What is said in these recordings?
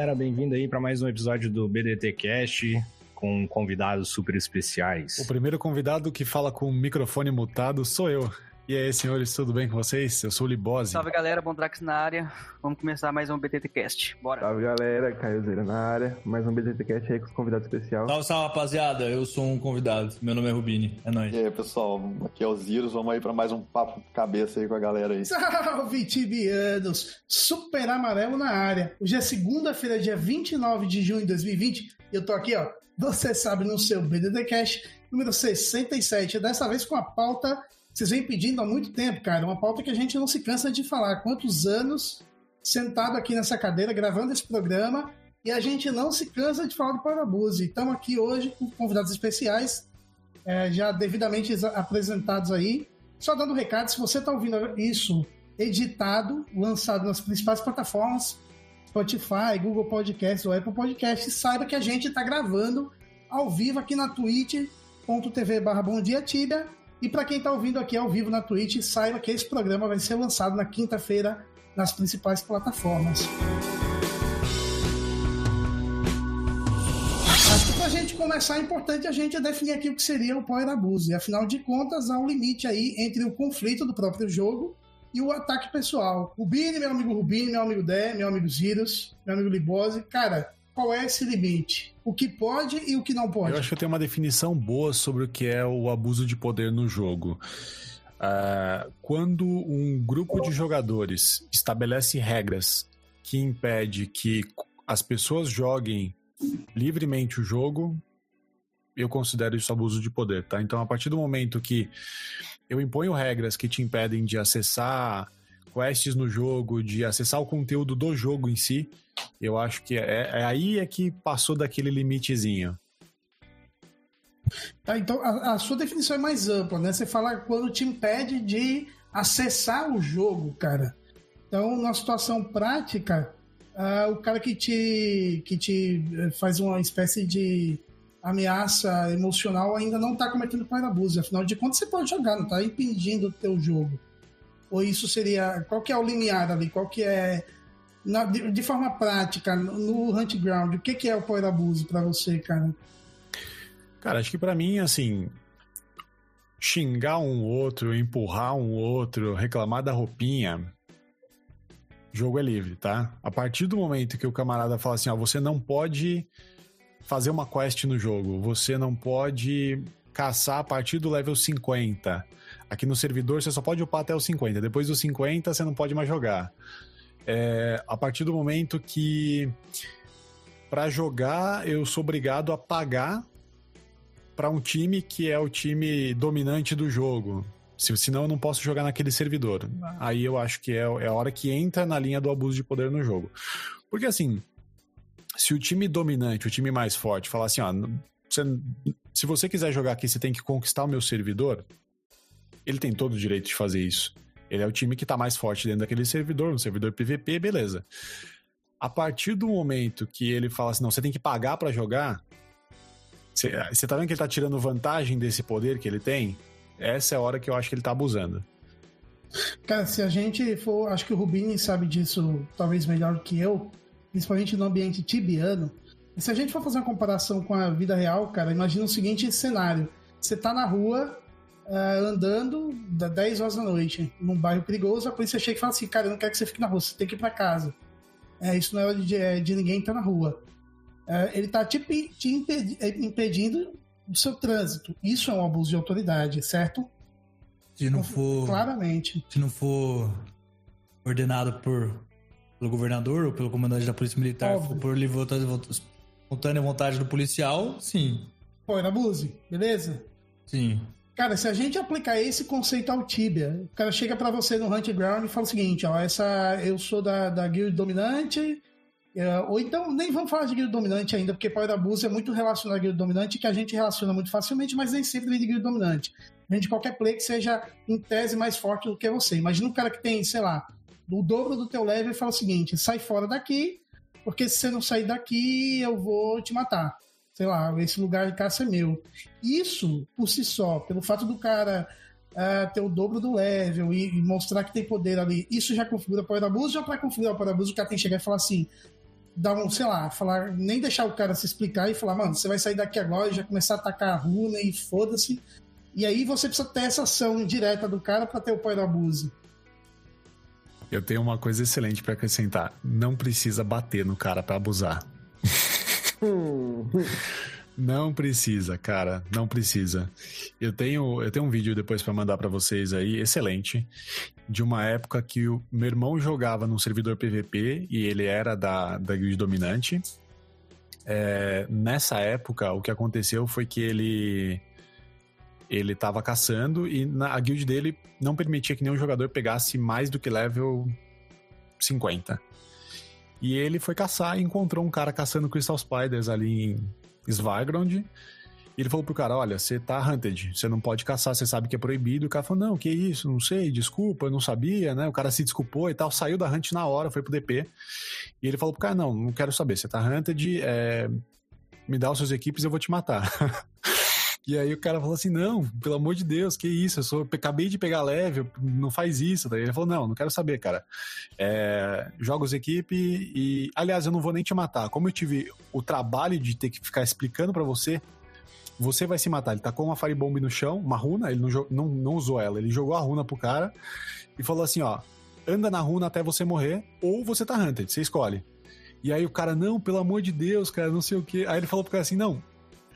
Galera, bem-vindo aí para mais um episódio do BDT Cast com convidados super especiais. O primeiro convidado que fala com o microfone mutado sou eu. E aí, senhores, tudo bem com vocês? Eu sou o Libose. Salve galera, Bondrax na área. Vamos começar mais um BTT Cast. Bora. Salve galera, Caio Zeira na área. Mais um BTT Cast aí com os convidados especial. Salve, salve rapaziada, eu sou um convidado. Meu nome é Rubini, é nóis. E aí, pessoal, aqui é o Ziros. Vamos aí para mais um papo cabeça aí com a galera aí. Salve, tibianos! Super amarelo na área. Hoje é segunda-feira, dia 29 de junho de 2020. E eu tô aqui, ó. Você sabe, no seu BDT Cast, número 67. Dessa vez com a pauta vocês vêm pedindo há muito tempo, cara. Uma pauta que a gente não se cansa de falar. Quantos anos sentado aqui nessa cadeira gravando esse programa e a gente não se cansa de falar do Parabuse. Estamos aqui hoje com convidados especiais, é, já devidamente apresentados aí. Só dando um recado, se você está ouvindo isso editado, lançado nas principais plataformas, Spotify, Google Podcasts ou Apple Podcasts, saiba que a gente está gravando ao vivo aqui na twitch.tv barra Bom Dia Tibia e para quem está ouvindo aqui ao vivo na Twitch, saiba que esse programa vai ser lançado na quinta-feira nas principais plataformas. Acho que para a gente começar é importante a gente definir aqui o que seria o Power Abuse. Afinal de contas, há um limite aí entre o conflito do próprio jogo e o ataque pessoal. O Bini, meu amigo Rubini, meu amigo Dé, meu amigo Zirus, meu amigo Libose, cara, qual é esse limite? O que pode e o que não pode? Eu acho que eu tenho uma definição boa sobre o que é o abuso de poder no jogo. Uh, quando um grupo de jogadores estabelece regras que impede que as pessoas joguem livremente o jogo, eu considero isso abuso de poder, tá? Então, a partir do momento que eu imponho regras que te impedem de acessar quests no jogo, de acessar o conteúdo do jogo em si, eu acho que é, é aí é que passou daquele limitezinho. Tá, então a, a, sua definição é mais ampla, né? Você fala quando te impede de acessar o jogo, cara. Então, na situação prática, uh, o cara que te, que te eh, faz uma espécie de ameaça emocional ainda não está cometendo pai abuso. Afinal de contas, você pode jogar, não está impedindo o teu jogo. Ou isso seria. Qual que é o limiar ali? Qual que é. Na, de, de, forma prática, no Hunt Ground, o que, que é o power abuse para você, cara? Cara, acho que para mim, assim, xingar um outro, empurrar um outro, reclamar da roupinha, jogo é livre, tá? A partir do momento que o camarada fala assim, ó, você não pode fazer uma quest no jogo, você não pode caçar a partir do level 50. Aqui no servidor você só pode upar até os 50. Depois dos 50 você não pode mais jogar. É, a partir do momento que para jogar eu sou obrigado a pagar para um time que é o time dominante do jogo. Se, senão eu não posso jogar naquele servidor. Aí eu acho que é, é a hora que entra na linha do abuso de poder no jogo. Porque assim, se o time dominante, o time mais forte, falar assim, ó, você, se você quiser jogar aqui, você tem que conquistar o meu servidor, ele tem todo o direito de fazer isso. Ele é o time que está mais forte dentro daquele servidor, um servidor PVP, beleza. A partir do momento que ele fala assim, não, você tem que pagar para jogar, você, tá vendo que ele tá tirando vantagem desse poder que ele tem? Essa é a hora que eu acho que ele tá abusando. Cara, se a gente for. Acho que o Rubini sabe disso talvez melhor que eu, principalmente no ambiente tibiano. E se a gente for fazer uma comparação com a vida real, cara, imagina o seguinte cenário: você tá na rua, uh, andando da 10 horas da noite, num bairro perigoso, a polícia chega e fala assim, cara, eu não quero que você fique na rua, você tem que ir para casa. É, isso não é hora de, é, de ninguém estar na rua. Ele está te, te impedi impedindo o seu trânsito. Isso é um abuso de autoridade, certo? Se não for. Claramente. Se não for ordenado por, pelo governador ou pelo comandante da Polícia Militar, Óbvio. por livre espontânea vontade do policial, sim. Power Abuse, beleza? Sim. Cara, se a gente aplicar esse conceito ao Tibia, o cara chega pra você no Hunt Ground e fala o seguinte, ó, essa eu sou da, da guild dominante, é, ou então nem vamos falar de guild dominante ainda, porque Power Abuse é muito relacionado à guild dominante, que a gente relaciona muito facilmente, mas nem sempre vem de guild dominante. Vem de qualquer play que seja em tese mais forte do que você. Imagina um cara que tem, sei lá, o dobro do teu level e fala o seguinte, sai fora daqui, porque se você não sair daqui, eu vou te matar sei lá, esse lugar de caça é meu. Isso, por si só, pelo fato do cara uh, ter o dobro do level e, e, mostrar que tem poder ali, isso já configura Power Abuse, já para configurar o Power Abuse, o cara tem que chegar e falar assim, dar um, sei lá, falar, nem deixar o cara se explicar e falar, mano, você vai sair daqui agora e já começar a atacar a runa e foda-se. E aí você precisa ter essa ação direta do cara para ter o Power Abuse. Eu tenho uma coisa excelente para acrescentar. Não precisa bater no cara para abusar. Não precisa, cara, não precisa. Eu tenho, eu tenho um vídeo depois para mandar para vocês aí, excelente, de uma época que o meu irmão jogava num servidor PVP e ele era da, da guild dominante. É, nessa época, o que aconteceu foi que ele ele tava caçando e na, a guild dele não permitia que nenhum jogador pegasse mais do que level 50. E ele foi caçar e encontrou um cara caçando Crystal Spiders ali em Svargrond. E ele falou pro cara: Olha, você tá hunted, você não pode caçar, você sabe que é proibido. O cara falou: Não, que isso, não sei, desculpa, eu não sabia, né? O cara se desculpou e tal, saiu da hunt na hora, foi pro DP. E ele falou pro cara: Não, não quero saber, você tá hunted, é... me dá os seus equipes eu vou te matar. E aí o cara falou assim: não, pelo amor de Deus, que isso? Eu sou, acabei de pegar leve, não faz isso. Daí ele falou: não, não quero saber, cara. É, jogos equipe e. Aliás, eu não vou nem te matar. Como eu tive o trabalho de ter que ficar explicando para você, você vai se matar. Ele tacou uma firebomb no chão, uma runa, ele não, não, não usou ela, ele jogou a runa pro cara e falou assim: ó, anda na runa até você morrer, ou você tá hunted, você escolhe. E aí o cara, não, pelo amor de Deus, cara, não sei o que. Aí ele falou pro cara assim: não,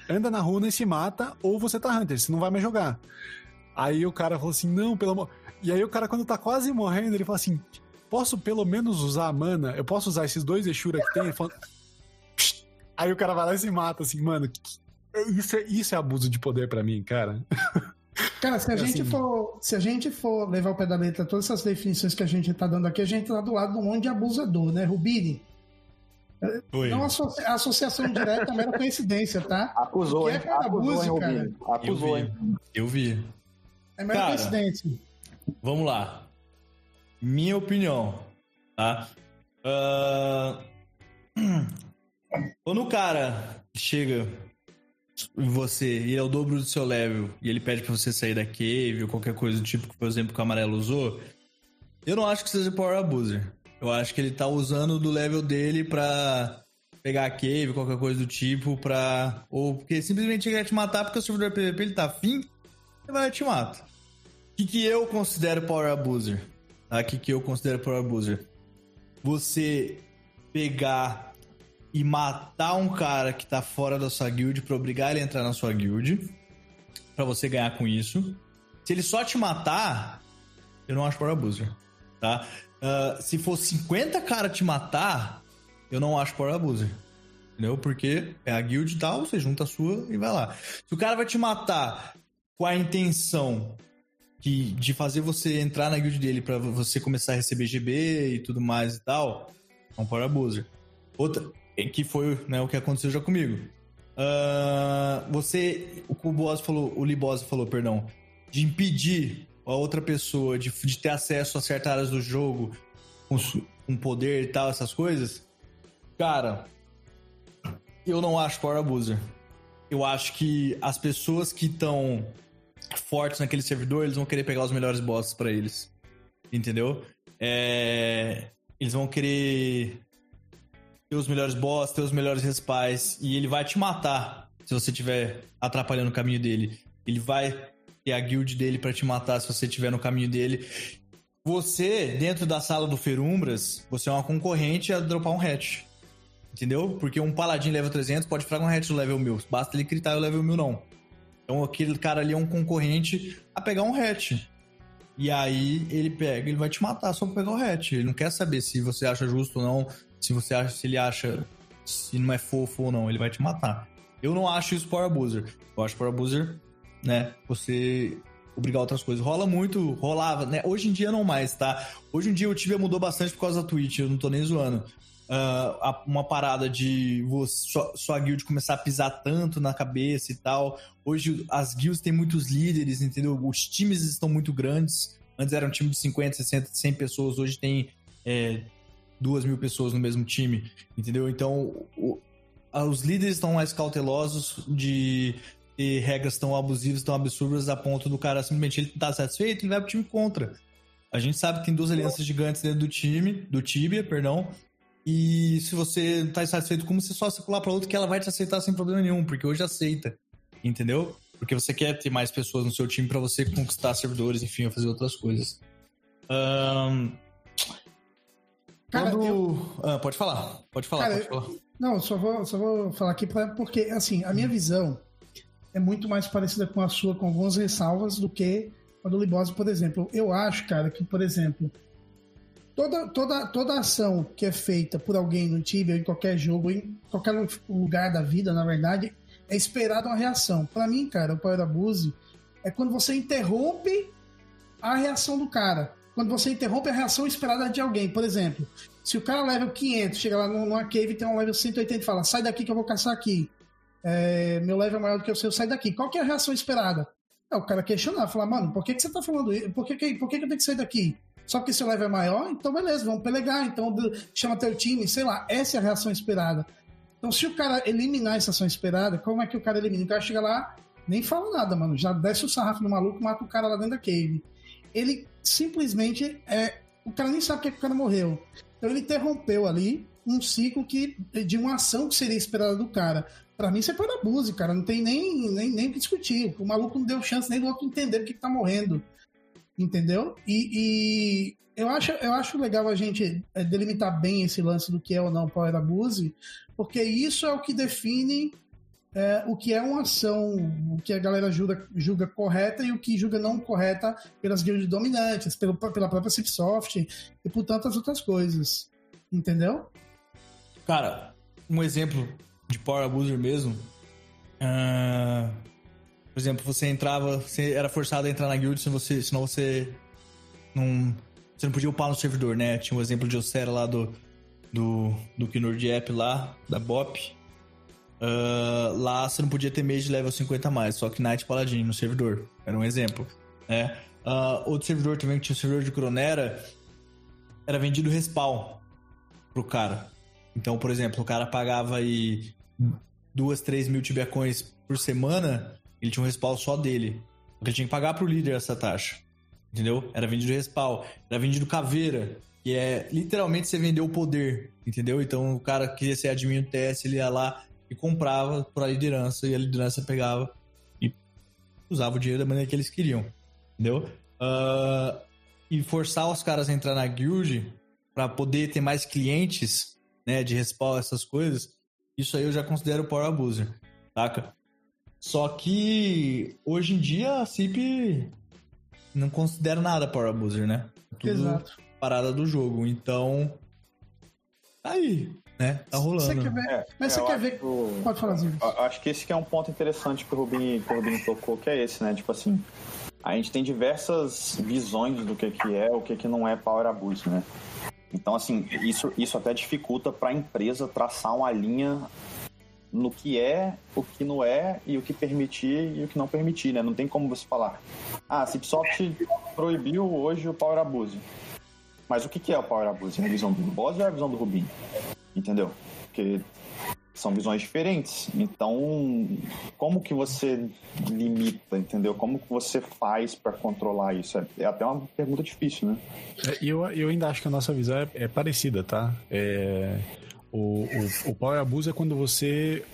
anda na runa e se mata, ou você tá Hunter, você não vai mais jogar. Aí o cara falou assim: não, pelo amor. E aí o cara, quando tá quase morrendo, ele fala assim: posso pelo menos usar a mana? Eu posso usar esses dois Eshura que tem? Ele fala, aí o cara vai lá e se mata, assim, mano. Isso é, isso é abuso de poder para mim, cara. Cara, se a, é gente assim... for, se a gente for levar o pé da letra todas essas definições que a gente tá dando aqui, a gente tá do lado de um monte de abusador, né? Rubini, Oi. Não associa, associação direta, é mera coincidência, tá? Acusou, hein? É acusou, música, hein, Acusou, hein? Eu vi. É mera cara, coincidência. Vamos lá. Minha opinião, tá? Uh... Quando o cara chega em você e é o dobro do seu level e ele pede pra você sair da cave ou qualquer coisa do tipo, por exemplo, que o amarelo usou, eu não acho que seja Power Abuser. Eu acho que ele tá usando do level dele pra pegar a cave, qualquer coisa do tipo, pra. Ou porque simplesmente ele quer te matar porque o servidor PVP ele tá afim, ele vai te mata. O que, que eu considero Power Abuser? Tá? O que, que eu considero Power Abuser? Você pegar e matar um cara que tá fora da sua guild pra obrigar ele a entrar na sua guild, para você ganhar com isso. Se ele só te matar, eu não acho Power Abuser, tá? Uh, se for 50 cara te matar, eu não acho Power Abuser. Entendeu? Porque é a guild e tal, você junta a sua e vai lá. Se o cara vai te matar com a intenção que, de fazer você entrar na guild dele para você começar a receber GB e tudo mais e tal, é um Power Abuser. Outra, que foi né, o que aconteceu já comigo. Uh, você, o Boss falou, o Liboz falou, perdão, de impedir a outra pessoa de, de ter acesso a certas áreas do jogo com, com poder e tal, essas coisas, cara, eu não acho Power Abuser. Eu acho que as pessoas que estão fortes naquele servidor, eles vão querer pegar os melhores bosses para eles. Entendeu? É... Eles vão querer ter os melhores bosses, ter os melhores respais. E ele vai te matar se você estiver atrapalhando o caminho dele. Ele vai e a guild dele para te matar se você estiver no caminho dele. Você, dentro da sala do Ferumbras, você é uma concorrente a dropar um hatch. Entendeu? Porque um paladin level 300 pode fragar um hatch do level 1000. Basta ele critar o level 1000 não. Então aquele cara ali é um concorrente a pegar um hatch. E aí ele pega, ele vai te matar só pra pegar o hatch. Ele não quer saber se você acha justo ou não, se você acha, se ele acha se não é fofo ou não, ele vai te matar. Eu não acho isso Power Abuser. Eu acho Power Abuser, né? Você obrigar outras coisas. Rola muito, rolava, né? Hoje em dia não mais, tá? Hoje em dia o Tibia mudou bastante por causa da Twitch, eu não tô nem zoando. Uh, uma parada de você, sua, sua guild começar a pisar tanto na cabeça e tal. Hoje as guilds têm muitos líderes, entendeu? Os times estão muito grandes. Antes era um time de 50, 60, 100 pessoas, hoje tem é, duas mil pessoas no mesmo time, entendeu? Então, o, os líderes estão mais cautelosos de ter regras tão abusivas, tão absurdas, a ponto do cara simplesmente ele tá satisfeito, ele vai pro time contra. A gente sabe que tem duas alianças gigantes dentro do time, do Tibia, perdão, e se você não tá satisfeito como, você só circular para outro que ela vai te aceitar sem problema nenhum, porque hoje aceita, entendeu? Porque você quer ter mais pessoas no seu time para você conquistar servidores, enfim, fazer outras coisas. Um... Cara, Quando... eu- Ah, pode falar, pode falar, Cara, pode falar. Não, só vou, só vou falar aqui pra, porque, assim, a minha visão é muito mais parecida com a sua, com algumas ressalvas, do que a do Libose, por exemplo. Eu acho, cara, que, por exemplo, toda, toda, toda ação que é feita por alguém no Tibia, em qualquer jogo, em qualquer lugar da vida, na verdade, é esperada uma reação. Pra mim, cara, o Power Abuse é quando você interrompe a reação do cara. Quando você interrompe a reação esperada de alguém. Por exemplo, se o cara level 500, chega lá numa cave e tem um level 180 e fala, sai daqui que eu vou caçar aqui. É, meu level é maior do que o seu, sai daqui. Qual que é a reação esperada? É o cara questionar, falar, mano, por que, que você tá falando isso? Por que, que, por que, que eu tenho que sair daqui? Só porque seu level é maior? Então beleza, vamos pelegar. Então chama teu time, sei lá. Essa é a reação esperada. Então se o cara eliminar essa ação esperada, como é que o cara elimina? O cara chega lá, nem fala nada, mano. Já desce o sarrafo no maluco, mata o cara lá dentro da cave. Ele simplesmente é. O cara nem sabe porque que o cara morreu. Então ele interrompeu ali um ciclo que, de uma ação que seria esperada do cara. Pra mim, isso é para abuse, cara. Não tem nem, nem, nem que discutir. O maluco não deu chance nem do outro entender o que, que tá morrendo. Entendeu? E, e eu, acho, eu acho legal a gente é, delimitar bem esse lance do que é ou não power abuse, porque isso é o que define é, o que é uma ação, o que a galera julga, julga correta e o que julga não correta pelas guildas dominantes, pelo, pela própria Cipsoft e por tantas outras coisas. Entendeu? Cara, um exemplo de Power Abuser mesmo. ah, por exemplo, você entrava, você era forçado a entrar na guild, senão você, senão você não, você não podia upar no servidor, né? Tinha um exemplo de Ocera lá do do, do Kinord App lá, da BOP. Ah, lá você não podia ter mage level 50 a mais, só que Knight Paladin no servidor. Era um exemplo, né? Ah, outro servidor também, que tinha o servidor de Cronera, era vendido respawn pro cara. Então, por exemplo, o cara pagava aí duas, três mil tibiacões por semana, ele tinha um respawn só dele. Porque ele tinha que pagar pro líder essa taxa. Entendeu? Era vendido respawn. Era vendido caveira, que é literalmente você vendeu o poder. Entendeu? Então o cara queria ser admin do TS, ele ia lá e comprava pra liderança, e a liderança pegava e usava o dinheiro da maneira que eles queriam. Entendeu? Ah, e forçar os caras a entrar na guild para poder ter mais clientes, né, de respawn, essas coisas, isso aí eu já considero power abuser, saca? Só que hoje em dia a CIP não considera nada power abuser, né? É Tudo Exato. parada do jogo. Então, tá aí, né? Tá rolando. Você quer ver? É, Mas você quer ver. que- Pode falar. Eu Acho que esse que é um ponto interessante que o Rubinho, que o Rubinho tocou, que é esse, né? Tipo assim, a gente tem diversas visões do que, que é, o que, que não é power abuse, né? Então, assim, isso, isso até dificulta para a empresa traçar uma linha no que é, o que não é, e o que permitir e o que não permitir, né? Não tem como você falar, ah, a Cipsoft proibiu hoje o power abuse. Mas o que, é o power abuse? É a visão do Boss ou é a visão do Rubinho? Entendeu? Porque são visões diferentes. Então, como que você limita, entendeu? Como que você faz para controlar isso? É, é até uma pergunta difícil, né? É, eu, eu ainda acho que a nossa visão é, é parecida, tá? É, o, o, o power abuse é quando você.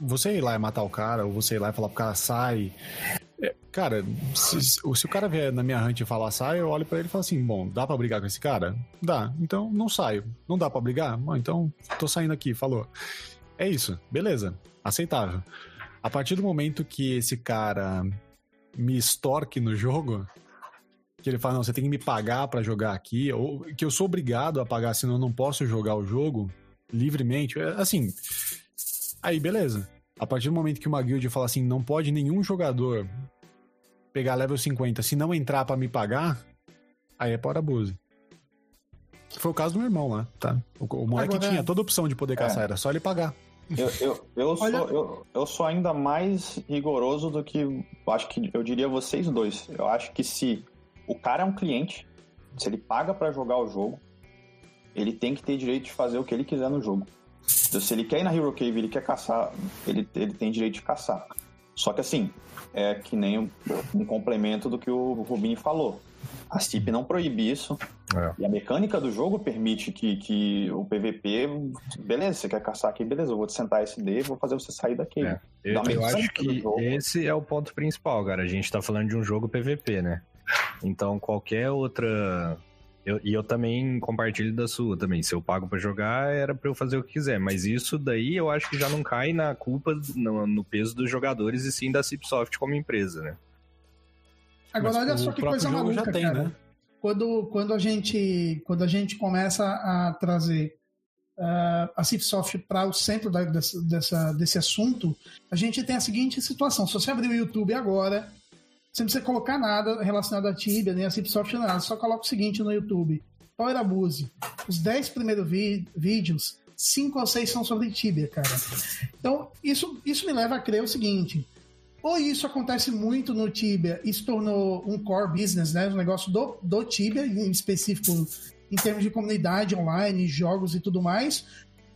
Você ir lá e matar o cara, ou você ir lá e falar pro cara sai. É, cara, se, se o cara vier na minha hunt e falar sai, eu olho pra ele e falo assim: bom, dá pra brigar com esse cara? Dá, então não saio. Não dá pra brigar? Bom, então tô saindo aqui, falou. É isso, beleza, aceitável. A partir do momento que esse cara me extorque no jogo, que ele fala, não, você tem que me pagar pra jogar aqui, ou que eu sou obrigado a pagar, senão eu não posso jogar o jogo livremente. É, Assim, aí beleza. A partir do momento que uma guild fala assim, não pode nenhum jogador pegar level 50 se não entrar pra me pagar, aí é por abuso. Foi o caso do meu irmão lá, tá? O, o moleque Agora- tinha toda a opção de poder caçar, É. era só ele pagar. Eu, eu, eu, Olha- sou, eu, eu sou ainda mais rigoroso do que. eu Acho que eu diria vocês dois. Eu acho que se o cara é um cliente, se ele paga pra jogar o jogo, ele tem que ter direito de fazer o que ele quiser no jogo. Então, se ele quer ir na Hero Cave, ele quer caçar, ele, ele tem direito de caçar. Só que assim, é que nem um, um complemento do que o Rubinho falou. A CIP não proíbe isso. É. E a mecânica do jogo permite que, que o PVP, beleza, você quer caçar aqui, beleza, eu vou te sentar SD, vou fazer você sair daqui. É. Eu, eu acho que esse é o ponto principal, cara. A gente tá falando de um jogo PVP, né? Então qualquer outra. Eu, e eu também compartilho da sua também. Se eu pago pra jogar, era pra eu fazer o que quiser. Mas isso daí eu acho que já não cai na culpa, no, no peso dos jogadores e sim da Cipsoft como empresa, né? Agora, Mas olha o só que próprio coisa jogo maluca, já tem, cara. né? Quando, quando, a gente, quando a gente começa a trazer ah, a Cipsoft para o centro da- dessa, desse assunto, a gente tem a seguinte situação. Se você abrir o YouTube agora, você não precisa colocar nada relacionado à Tibia, nem a Cipsoft, nada. Só coloca o seguinte no YouTube. Power Abuse. Os 10 primeiros vídeos, 5 ou 6 são sobre Tibia, cara. Então, isso, isso me leva a crer o seguinte. Ou isso acontece muito no Tibia e se tornou um core business, né? Um negócio do, do Tibia, em específico em termos de comunidade online, jogos e tudo mais.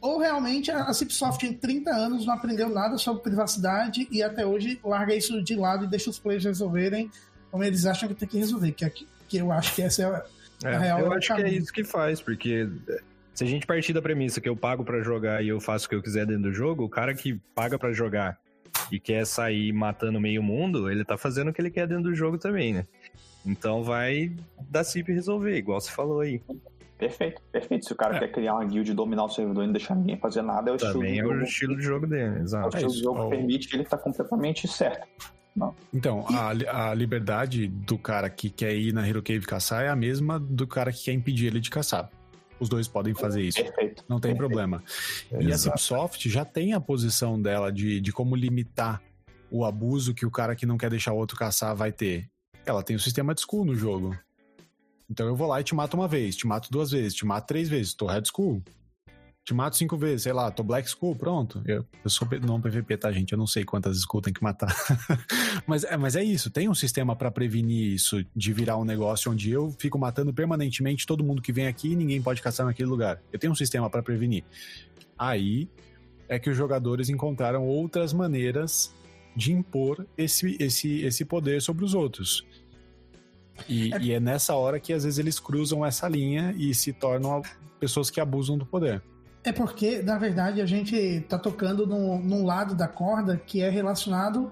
Ou realmente a a Cipsoft em 30 anos não aprendeu nada sobre privacidade e até hoje larga isso de lado e deixa os players resolverem como eles acham que tem que resolver. Que, é que, eu acho que essa é a, É, real, eu acho que é caminho. isso que faz, porque é, se a gente partir da premissa que eu pago pra jogar e eu faço o que eu quiser dentro do jogo, o cara que paga pra jogar e quer sair matando meio mundo, ele tá fazendo o que ele quer dentro do jogo também, né? Então vai da CIP resolver, igual você falou aí. Perfeito, perfeito. Se o cara É. quer criar uma guild, dominar o servidor e não deixar ninguém fazer nada, é o Também é estilo o do jogo. estilo de jogo dele, É o exato. estilo isso. do jogo que permite que ele tá completamente certo. Então, a, a liberdade do cara que quer ir na Hero Cave caçar é a mesma do cara que quer impedir ele de caçar. Os dois podem fazer isso. Perfeito. Não tem Perfeito. problema. E a Exato. Cipsoft já tem a posição dela de, de como limitar o abuso que o cara que não quer deixar o outro caçar vai ter. Ela tem o sistema de school no jogo. Então eu vou lá e te mato uma vez, te mato duas vezes, te mato três vezes, tô Red School. Te mato cinco vezes, sei lá, tô Black School, pronto. Eu, eu sou não PVP, tá, gente? Eu não sei quantas School tem que matar. mas, é, mas é isso, tem um sistema pra prevenir isso de virar um negócio onde eu fico matando permanentemente todo mundo que vem aqui e ninguém pode caçar naquele lugar. Eu tenho um sistema pra prevenir. Aí é que os jogadores encontraram outras maneiras de impor esse, esse, esse poder sobre os outros. E É- e é nessa hora que às vezes eles cruzam essa linha e se tornam pessoas que abusam do poder. É porque, na verdade, a gente tá tocando num, num lado da corda que é relacionado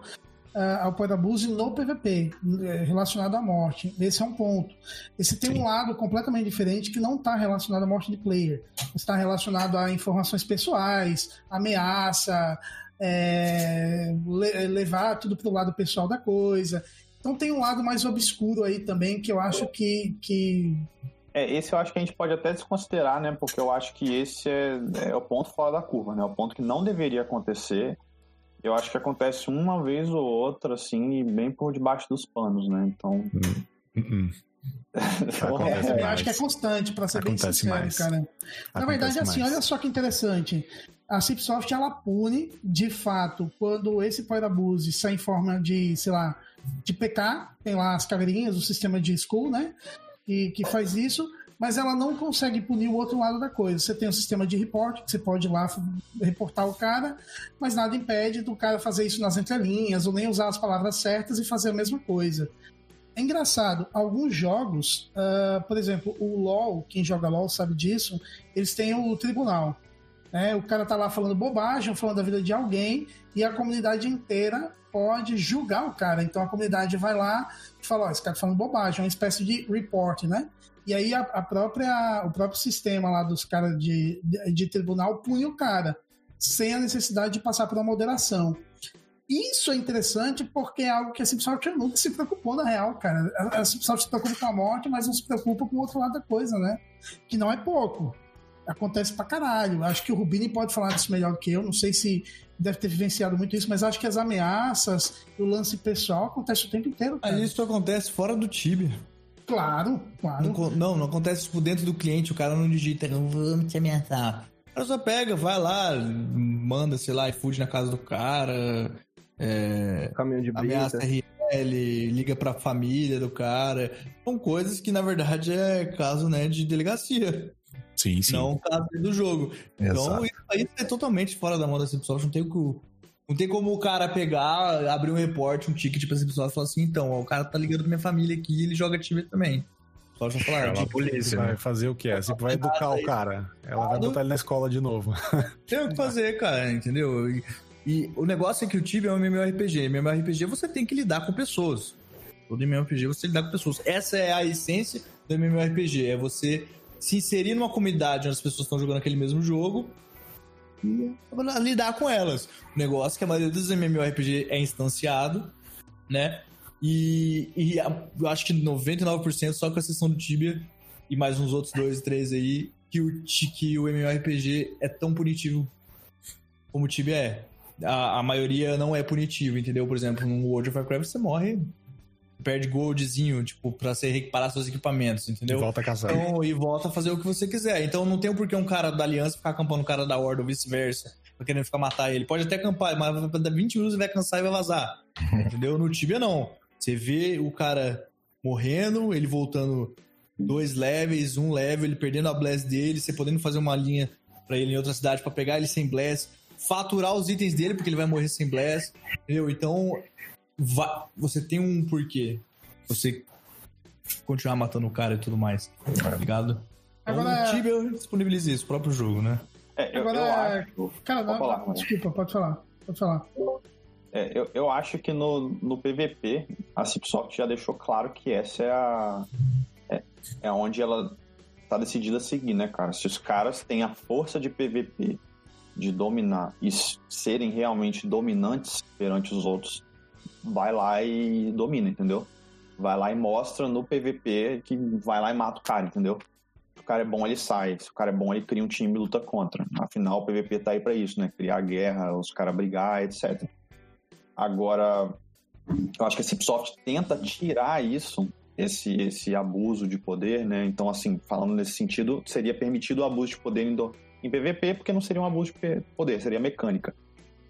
ah, ao poder abuse no PVP, eh, relacionado à morte. Esse é um ponto. Esse tem um lado completamente diferente que não está relacionado à morte de player. Está relacionado a informações pessoais, ameaça, eh, le- levar tudo pro lado pessoal da coisa. Então tem um lado mais obscuro aí também que eu acho que, que É, esse eu acho que a gente pode até desconsiderar, né? Porque eu acho que esse é, é o ponto fora da curva, né? O ponto que não deveria acontecer. Eu acho que acontece uma vez ou outra, assim, e bem por debaixo dos panos, né? Então. Uhum. Acontece É, eu acho que é constante, para ser bem Acontece sincero, mais. cara. Na Acontece verdade, assim, mais. olha só que interessante. A Cipsoft, ela pune, de fato, quando esse Power Abuse sai em forma de, sei lá, de PK, tem lá as caveirinhas, o sistema de school, né? Que, que faz isso, mas ela não consegue punir o outro lado da coisa. Você tem o sistema de report, que você pode ir lá reportar o cara, mas nada impede do cara fazer isso nas entrelinhas, ou nem usar as palavras certas e fazer a mesma coisa. É engraçado, alguns jogos, ah, por exemplo, o LoL, quem joga LoL sabe disso, eles têm o tribunal. Né? O cara tá lá falando bobagem, falando da vida de alguém, e a comunidade inteira pode julgar o cara. Então a comunidade vai lá e fala: Ó, esse cara tá falando bobagem, é uma espécie de report, né? E aí a, a própria, o próprio sistema lá dos caras de, de, de tribunal punha o cara, sem a necessidade de passar por uma moderação. Isso é interessante porque é algo que a Cipsoft nunca se preocupou na real, cara. A a Cipsoft se preocupa com a morte, mas não se preocupa com o outro lado da coisa, né? Que não é pouco. Acontece pra caralho. Acho que o Rubini pode falar disso melhor do que eu. Não sei se deve ter vivenciado muito isso, mas acho que as ameaças, o lance pessoal acontece o tempo inteiro. Cara. Mas isso acontece fora do Tibia. Claro, claro. Não, não, não acontece tipo, dentro do cliente, o cara não digita, não vamos te ameaçar. O cara só pega, vai lá, manda, sei lá, iFood na casa do cara, é, Caminhão de ameaça brita. RL, liga pra família do cara. São coisas que, na verdade, é caso né, de delegacia, Sim, sim. não caso do jogo. Então, Exato. isso aí é totalmente fora da mão da Cipsoft. Não tem, o- não tem como o cara pegar, abrir um reporte, um ticket pra Cipsoft e falar assim: então, ó, o cara tá ligando pra minha família aqui e ele joga Tibia também. Só já falar, Chama a tipo, polícia, Vai né? fazer o que é? Você vai educar o cara. Ela vai botar ele na escola de novo. tem o que fazer, cara, entendeu? E, e o negócio é que o Tibia é um MMORPG. MMORPG você tem que lidar com pessoas. Todo MMORPG você lidar com pessoas. Essa é a essência do MMORPG. É você se inserir numa comunidade onde as pessoas estão jogando aquele mesmo jogo e lidar com elas. O negócio é que a maioria dos MMORPG é instanciado, né? E, e a- eu acho que 99%, só com exceção do Tibia e mais uns outros dois, três aí, que o, que o MMORPG é tão punitivo como o Tibia é. A, a maioria não é punitivo, entendeu? Por exemplo, no World of Warcraft você morre, perde goldzinho, tipo, pra você reparar seus equipamentos, E entendeu? volta a caçar. Então, e volta a fazer o que você quiser. Então não tem por que um cara da aliança ficar acampando o cara da horda ou vice-versa. Pra querendo ficar matar ele. Pode até acampar, mas vai dar 20 minutos e vai cansar e vai vazar. Entendeu? No Tibia não. Você vê o cara morrendo, ele voltando dois levels, um level, ele perdendo a blast dele, você podendo fazer uma linha pra ele em outra cidade pra pegar ele sem blast, faturar os itens dele porque ele vai morrer sem blast. Entendeu? Então você tem um porquê. Você continuar matando o cara e tudo mais. Tá ligado? Então, Agora- o Tibia disponibiliza isso, o próprio jogo, né? É, eu, Agora, eu acho. Cara, não, falar, desculpa, pode falar. Pode falar. É, eu, eu acho que no, no PVP, a Cipsoft já deixou claro que essa é a. É, é onde ela tá decidida a seguir, né, cara? Se os caras têm a força de PVP de dominar e serem realmente dominantes perante os outros, vai lá e domina, entendeu? Vai lá e mostra no PVP que vai lá e mata o cara, entendeu? Se o cara é bom, ele sai. Se o cara é bom, ele cria um time e luta contra. Afinal, o PVP tá aí pra isso, né? Criar guerra, os caras brigar, etc. Agora, eu acho que a Cipsoft tenta tirar isso, esse, esse abuso de poder, né? Então, assim, falando nesse sentido, seria permitido o abuso de poder em, do- em PVP, porque não seria um abuso de poder, seria mecânica.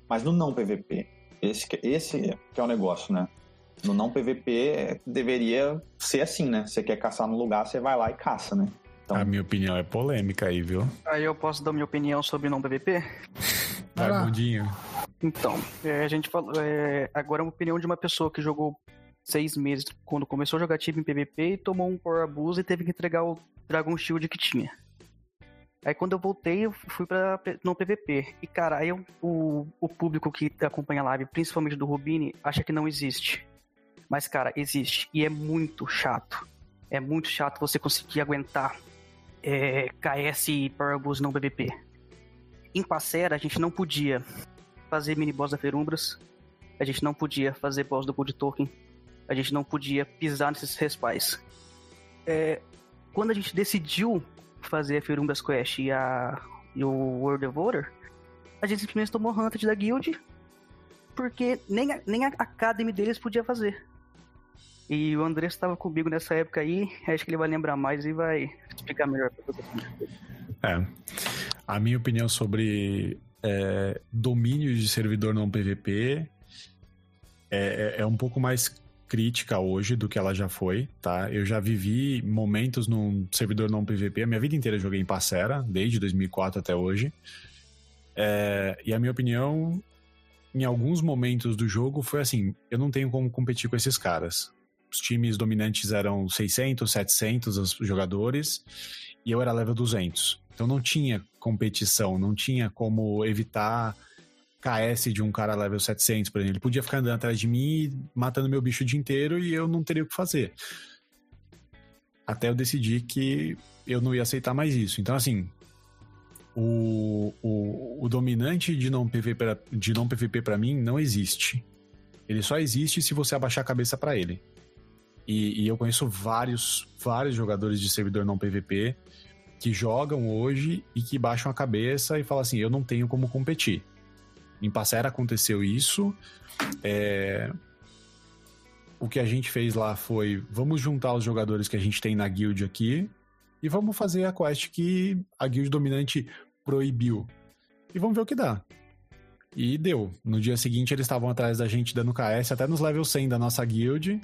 Mas no não PVP, esse, que- esse que é o negócio, né? No não PVP é, deveria ser assim, né? Você quer caçar no lugar, você vai lá e caça, né? Então, A minha opinião é polêmica aí, viu? Aí eu posso dar minha opinião sobre não PVP? Vai, lá. bundinho. Então, é, a gente falou. é, agora é uma opinião de uma pessoa que jogou seis meses quando começou a jogar Tibia em PVP e tomou um Power Abuse e teve que entregar o Dragon Shield que tinha. Aí quando eu voltei, eu fui pra no PVP. E cara, aí eu- o, o público que acompanha a live, principalmente do Rubini, acha que não existe. Mas cara, existe. E é muito chato. É muito chato você conseguir aguentar é, KS e Power Abuse não PVP. Em Passera, a gente não podia fazer mini boss da Ferumbras. A gente não podia fazer boss do Gold Token. A gente não podia pisar nesses respais. É, quando a gente decidiu fazer a Ferumbras Quest e, a, e o World Devorer, a gente simplesmente tomou Hunted da Guild porque nem a, nem a Academy deles podia fazer. E o André estava comigo nessa época aí, acho que ele vai lembrar mais e vai explicar melhor pra você. É. A minha opinião sobre é, domínio de servidor não PVP é, é- é um pouco mais crítica hoje do que ela já foi, tá? Eu já vivi momentos num servidor não PVP, a minha vida inteira joguei em Passera, desde 2004 até hoje. É, e a minha opinião, em alguns momentos do jogo, foi assim: eu não tenho como competir com esses caras. Os times dominantes eram 600, 700 os jogadores, e eu era level 200. Então não tinha competição, não tinha como evitar KS de um cara level 700, por exemplo. Ele podia ficar andando atrás de mim, matando meu bicho o dia inteiro e eu não teria o que fazer. Até eu decidi que eu não ia aceitar mais isso. Então, assim, o, o, o dominante de não PVP de não PVP para mim não existe. Ele só existe se você abaixar a cabeça para ele. E, e eu conheço vários, vários jogadores de servidor não PVP que jogam hoje e que baixam a cabeça e falam assim: eu não tenho como competir. Em Passera aconteceu isso. É... O que a gente fez lá foi: vamos juntar os jogadores que a gente tem na guild aqui e vamos fazer a quest que a guild dominante proibiu. E vamos ver o que dá. E deu. No dia seguinte eles estavam atrás da gente dando KS até nos level 100 da nossa guild.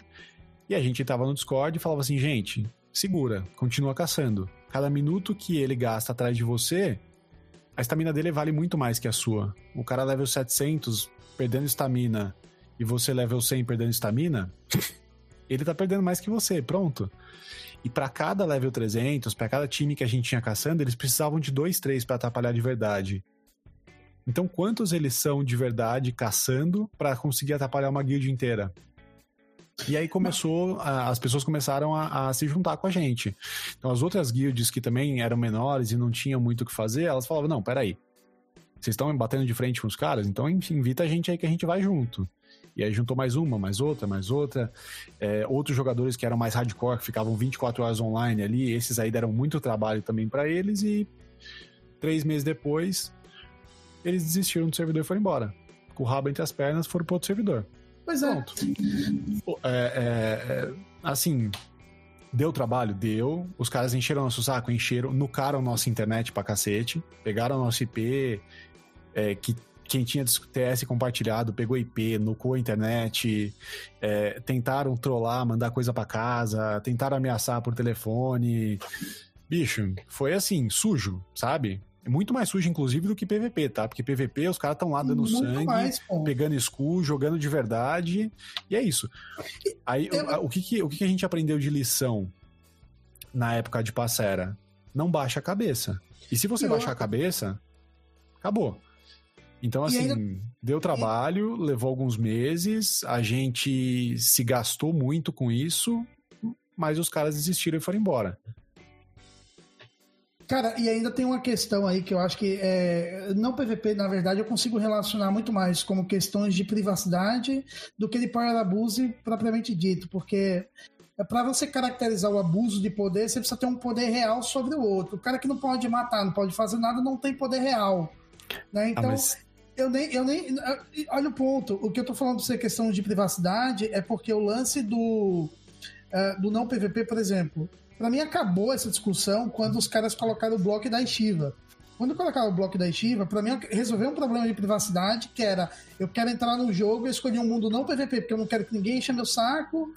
E a gente tava no Discord e falava assim: gente, segura, continua caçando. Cada minuto que ele gasta atrás de você, a estamina dele vale muito mais que a sua. O cara level 700 perdendo estamina e você level 100 perdendo estamina, ele tá perdendo mais que você, pronto. E para cada level 300, para cada time que a gente tinha caçando, eles precisavam de 2, 3 para atrapalhar de verdade. Então, quantos eles são de verdade caçando para conseguir atrapalhar uma guild inteira? E aí começou, as pessoas começaram a, a, se juntar com a gente. Então as outras guilds que também eram menores e não tinham muito o que fazer, elas falavam, não, peraí, vocês estão batendo de frente com os caras? Então invita a gente aí que a gente vai junto. E aí juntou mais uma, mais outra, mais outra. É, outros jogadores que eram mais hardcore, que ficavam 24 horas online ali, esses aí deram muito trabalho também para eles e três meses depois eles desistiram do servidor e foram embora. Com o rabo entre as pernas, foram para outro servidor. Pois é. É, é, é, assim, deu trabalho? Deu. Os caras encheram nosso saco, encheram, nucaram nossa internet pra cacete, pegaram nosso IP, é, que quem tinha TS compartilhado pegou IP, nucou a internet, é, tentaram trollar, mandar coisa para casa, tentaram ameaçar por telefone. Bicho, foi assim, sujo, sabe? É muito mais sujo, inclusive, do que PVP, tá? Porque PVP os caras estão lá dando muito sangue, mais, pegando skull, jogando de verdade. E é isso. Aí, Eu... o, o, que, que, o que, que a gente aprendeu de lição na época de Passera? Não baixa a cabeça. E se você Eu... baixar a cabeça, acabou. Então, assim, ainda... deu trabalho, e... levou alguns meses, a gente se gastou muito com isso, mas os caras desistiram e foram embora. Cara, e ainda tem uma questão aí que eu acho que é, não PVP, na verdade, eu consigo relacionar muito mais como questões de privacidade do que de power abuse propriamente dito, porque é para você caracterizar o abuso de poder, você precisa ter um poder real sobre o outro. O cara que não pode matar, não pode fazer nada, não tem poder real. Né? Ah, então, ah, mas... eu nem. Eu nem olha o ponto. O que eu tô falando pra você, questão de privacidade, é porque o lance do, uh, do não PVP, por exemplo, Pra mim, acabou essa discussão quando os caras colocaram o bloco da Shiva. Quando colocaram o bloco da Shiva, pra mim resolveu um problema de privacidade, que era eu quero entrar no jogo e escolher um mundo não PVP, porque eu não quero que ninguém encha meu saco,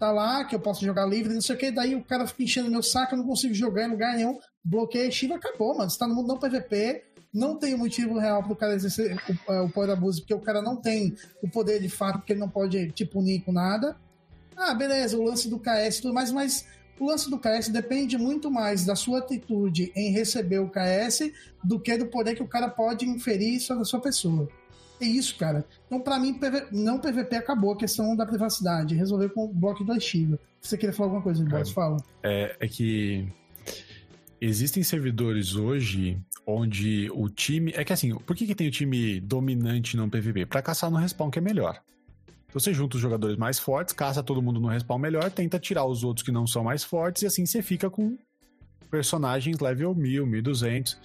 tá lá, que eu posso jogar livre, não sei o que, daí o cara fica enchendo meu saco, eu não consigo jogar em lugar nenhum, bloqueia Shiva, acabou, mano. Você tá no mundo não PVP, não tem motivo real pro cara exercer o, o poder abuso, porque o cara não tem o poder de fato, porque ele não pode te punir com nada. Ah, beleza, o lance do KS e tudo mais, mas o lance do KS depende muito mais da sua atitude em receber o KS do que do poder que o cara pode inferir sobre a sua pessoa. É isso, cara. Então, para mim, PV... não PVP acabou a questão da privacidade. Resolveu com o bloco da Shiva. Você queria falar alguma coisa, Boss? Fala. É, é que existem servidores hoje onde o time. É que assim, por que, que tem o time dominante no PVP? Para caçar no respawn, que é melhor. Então você junta os jogadores mais fortes, caça todo mundo no respawn melhor, tenta tirar os outros que não são mais fortes e assim você fica com personagens level 1000, 1200.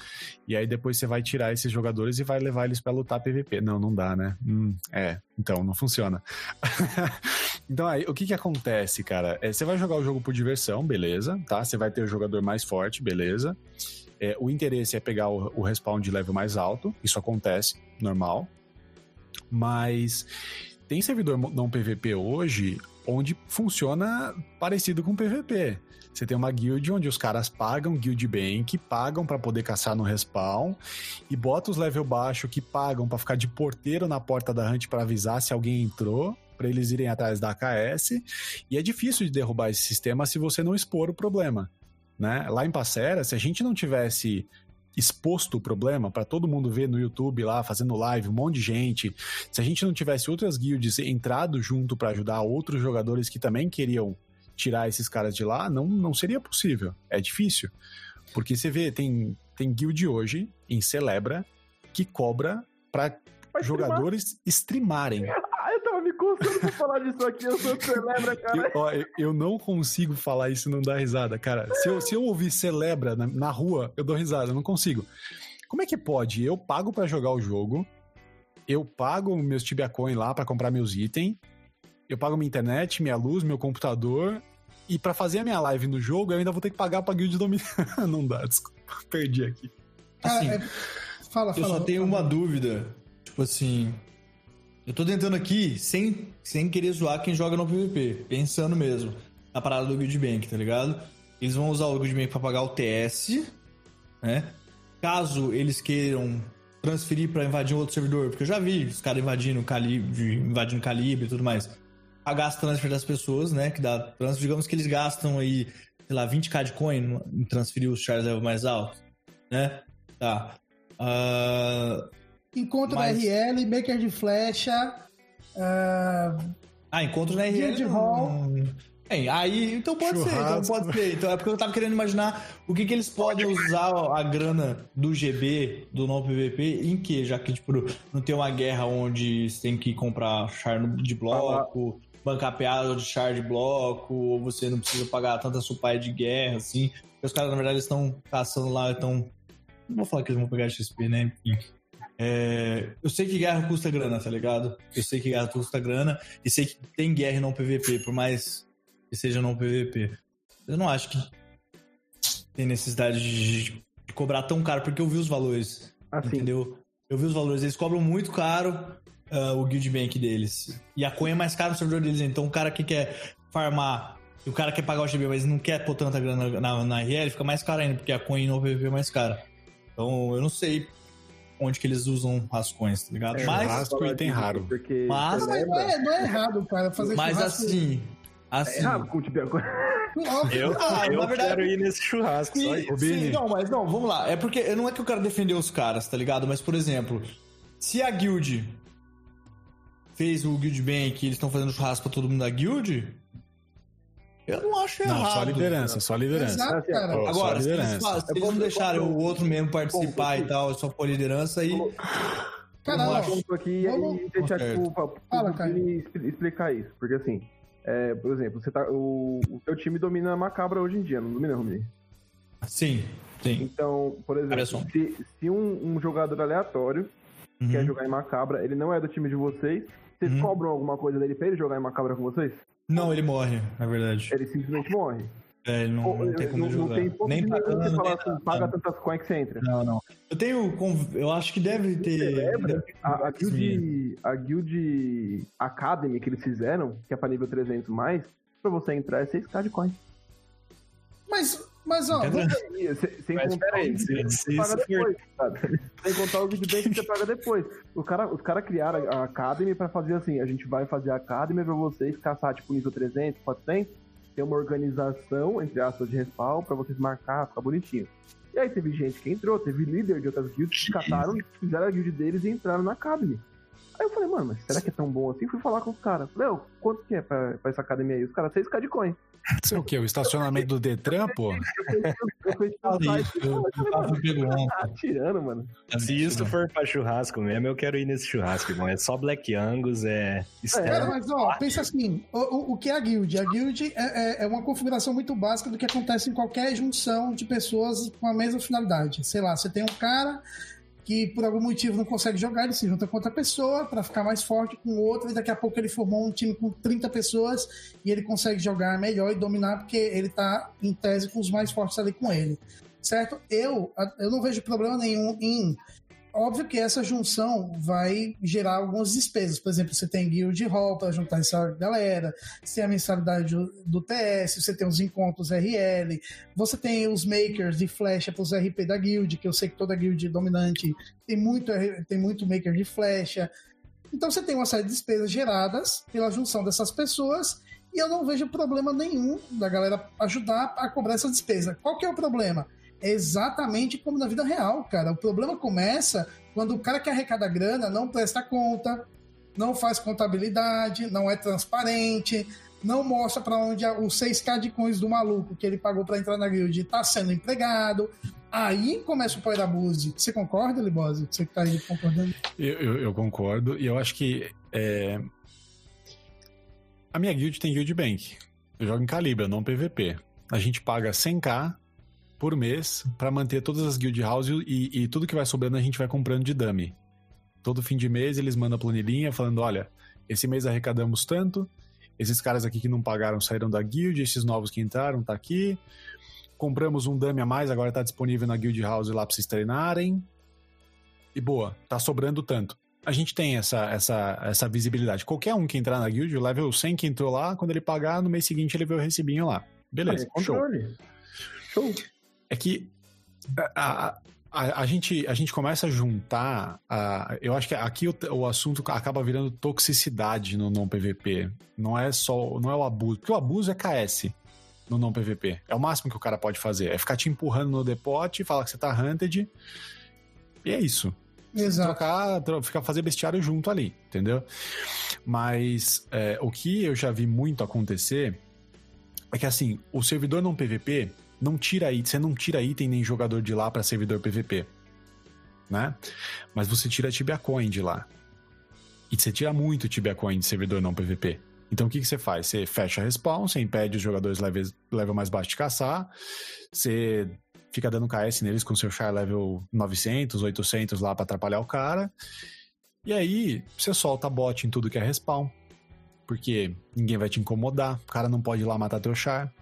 E aí depois você vai tirar esses jogadores e vai levar eles para lutar PVP. Não, não dá, né? Hum, é, então não funciona. então aí, o que que acontece, cara? É, você vai jogar o jogo por diversão, beleza, tá? Você vai ter o jogador mais forte, beleza. É, o interesse é pegar o, o respawn de level mais alto, isso acontece, normal. Mas tem servidor não PVP hoje onde funciona parecido com PVP. Você tem uma guild onde os caras pagam guild bank, pagam para poder caçar no respawn e bota os level baixo que pagam para ficar de porteiro na porta da hunt para avisar se alguém entrou, para eles irem atrás da AKS. E é difícil de derrubar esse sistema se você não expor o problema. Né? Lá em Passera, se a gente não tivesse exposto o problema para todo mundo ver no YouTube lá, fazendo live, um monte de gente. Se a gente não tivesse outras guilds entrado junto para ajudar outros jogadores que também queriam tirar esses caras de lá, não, não seria possível. É difícil. Porque você vê, tem, tem guild hoje em Celebra que cobra para jogadores streamarem. Ah, eu pra falar disso aqui, eu sou celebra, cara. Eu, ó, eu- eu não consigo falar isso e não dar risada, cara. Se eu, se eu ouvir celebra na, na rua, eu dou risada, eu não consigo. Como é que pode? Eu pago pra jogar o jogo, eu pago meus Tibia Coin lá pra comprar meus itens, eu pago minha internet, minha luz, meu computador, e pra fazer a minha live no jogo, eu ainda vou ter que pagar pra guild dominar. não dá, desculpa, perdi aqui. Cara, Assim, é- Fala, Eu fala. só tenho fala. uma dúvida. Tipo assim. Eu tô tentando aqui, sem, sem querer zoar quem joga no PVP, pensando mesmo na parada do Guild Bank, tá ligado? Eles vão usar o Guild Bank pra pagar o TS, né? Caso eles queiram transferir pra invadir um outro servidor, porque eu já vi os caras invadindo calibre, invadindo calibre e tudo mais. Pagar as transfer das pessoas, né? Que dá transfer, digamos que eles gastam aí, sei lá, 20k de coin em transferir os chars level mais altos, né? Tá. Ah, Encontro Mas- da RL, Maker de Flecha. ah, Ah, encontro na RL. Não- Hall. Bem, aí, então pode ser, então Churrasco. pode ser. Então é porque eu tava querendo imaginar o que, que eles podem usar a grana do GB, do não PVP, em que, já que, tipo, não tem uma guerra onde você tem que comprar char de bloco, bancar peada de char de bloco, ou você não precisa pagar tanta supply de guerra, assim. Porque os caras, na verdade, estão caçando lá, estão... Não vou falar que eles vão pegar XP, né? Enfim. É, eu sei que guerra custa grana, tá ligado? Eu sei que guerra custa grana e sei que tem guerra não PVP, por mais que seja não PVP. Eu não acho que tem necessidade de, de cobrar tão caro, porque eu vi os valores, Assim, entendeu? Eu vi os valores, eles cobram muito caro ah, o Guild Bank deles. E a coin é mais cara no servidor deles, então o cara que quer farmar, e o cara quer pagar o GB, mas não quer pôr tanta grana na, na RL, fica mais caro ainda, porque a coin no PVP é mais cara. Então eu não sei onde que eles usam as coins, tá ligado? é, mas, churrasco falar item raro. Porque Mas- não, mas não é, não é errado, cara, fazer mas churrasco. assim, é assim... errado com o. Eu, Ah, eu na verdade- quero ir nesse churrasco. só Sim, isso. sim, não, mas não, vamos lá. É porque não é que eu quero defender os caras, tá ligado? Mas, por exemplo, se a guild fez o Guild Bank e eles estão fazendo churrasco pra todo mundo da guild, eu não acho errado. Não, só liderança, só liderança. Exato, cara. Só Agora, se eles, se eles vou- não deixarem eu vou- o outro mesmo participar e tal, só for liderança, aí. Cara, Vamos ó, lá, ponto aqui vamos- e deixar Fala, expli- explicar isso. Porque assim, é, por exemplo, você tá, o, o seu time domina a macabra hoje em dia, não domina, Rubinho? Sim, sim. Então, por exemplo, se, se um, um jogador aleatório quer Uhum. jogar em macabra, ele não é do time de vocês, vocês Uhum. cobram alguma coisa dele pra ele jogar em macabra com vocês? Não, ele morre, na verdade. Ele simplesmente morre. É, ele não, Ou- não tem como não, jogar. tem ponto nem pagando, você nem falar assim, paga tantas coins que você entra. Não, não. Eu tenho. Eu acho que deve ter. Lembra? A, a, guild, a Guild Academy que eles fizeram, que é pra nível 300 mais, pra você entrar é 6k de coin. Mas, mas ó, se- Sem Mas contar o que você paga depois, sabe? Sem contar o guild que você paga depois. O cara, os caras criaram a Academy pra fazer assim, a gente vai fazer a Academy pra vocês caçar tipo nível 300, 400, ter uma organização, entre aspas, de respawn pra vocês marcar, ficar bonitinho. E aí teve gente que entrou, teve líder de outras guilds que cataram, fizeram a guild deles e entraram na Academy. Aí eu falei, mano, mas será que é tão bom assim? Fui falar com os caras. Falei, quanto que é pra, pra essa academia aí? Os caras, 6k de coin. Isso é o quê? O estacionamento do Detran, pô? Tá tirando, mano. Se isso for pra churrasco mesmo, eu quero ir nesse churrasco, irmão. É só Black Angus, é. Cara, Stella. mas ó, pensa assim, o, o- o que é a guild? A guild é, é- é uma configuração muito básica do que acontece em qualquer junção de pessoas com a mesma finalidade. Sei lá, você tem um cara que por algum motivo não consegue jogar, ele se junta com outra pessoa pra ficar mais forte com outra, e daqui a pouco ele formou um time com 30 pessoas e ele consegue jogar melhor e dominar porque ele tá em tese com os mais fortes ali com ele. Certo? Eu, eu não vejo problema nenhum em Óbvio que essa junção vai gerar algumas despesas. Por exemplo, você tem guild hall para juntar essa galera, você tem a mensalidade do, TS, você tem os encontros RL, você tem os makers de flecha para os RP da guild, que eu sei que toda guild dominante tem muito, tem muito maker de flecha. Então você tem uma série de despesas geradas pela junção dessas pessoas e eu não vejo problema nenhum da galera ajudar a cobrar essa despesa. Qual que é o problema? É exatamente como na vida real, cara. O problema começa quando o cara que arrecada grana não presta conta, não faz contabilidade, não é transparente, não mostra para onde os 6k de coins do maluco que ele pagou para entrar na guild está sendo empregado. Aí começa o power abuse. Você concorda, Libose? Você que tá aí concordando? Eu, eu- eu concordo, e eu acho que é, A minha guild tem guild bank. Eu jogo em Calibra, não PVP. A gente paga 100k por mês para manter todas as guild houses e, e, tudo que vai sobrando a gente vai comprando de dummy. Todo fim de mês eles mandam a planilhinha falando: olha, esse mês arrecadamos tanto, esses caras aqui que não pagaram saíram da guild, esses novos que entraram tá aqui. Compramos um dummy a mais, agora tá disponível na guild house lá pra vocês treinarem. E boa, tá sobrando tanto. A gente tem essa, essa, essa visibilidade. Qualquer um que entrar na guild, o level 100 que entrou lá, quando ele pagar, no mês seguinte ele vê o recibinho lá. Beleza, É, show. Show. É que a, a, a, gente, a gente começa a juntar. A, eu acho que aqui o, o assunto acaba virando toxicidade no não PVP. Não é só. Não é o abuso. Porque o abuso é KS no não PVP. É o máximo que o cara pode fazer. É ficar te empurrando no depote, falar que você tá hunted. E é isso. Exato. Trocar, tro- ficar fazer bestiário junto ali, entendeu? Mas é, o que eu já vi muito acontecer é que assim, o servidor não PVP não tira item, você não tira item nem jogador de lá para servidor PVP, né? Mas você tira Tibia Coin de lá. E você tira muito Tibia Coin de servidor não PVP. Então o que, que você faz? Você fecha a respawn, você impede os jogadores level, level mais baixo de caçar, você fica dando KS neles com seu char level 900, 800 lá para atrapalhar o cara. E aí você solta bot em tudo que é respawn, porque ninguém vai te incomodar, o cara não pode ir lá matar teu char.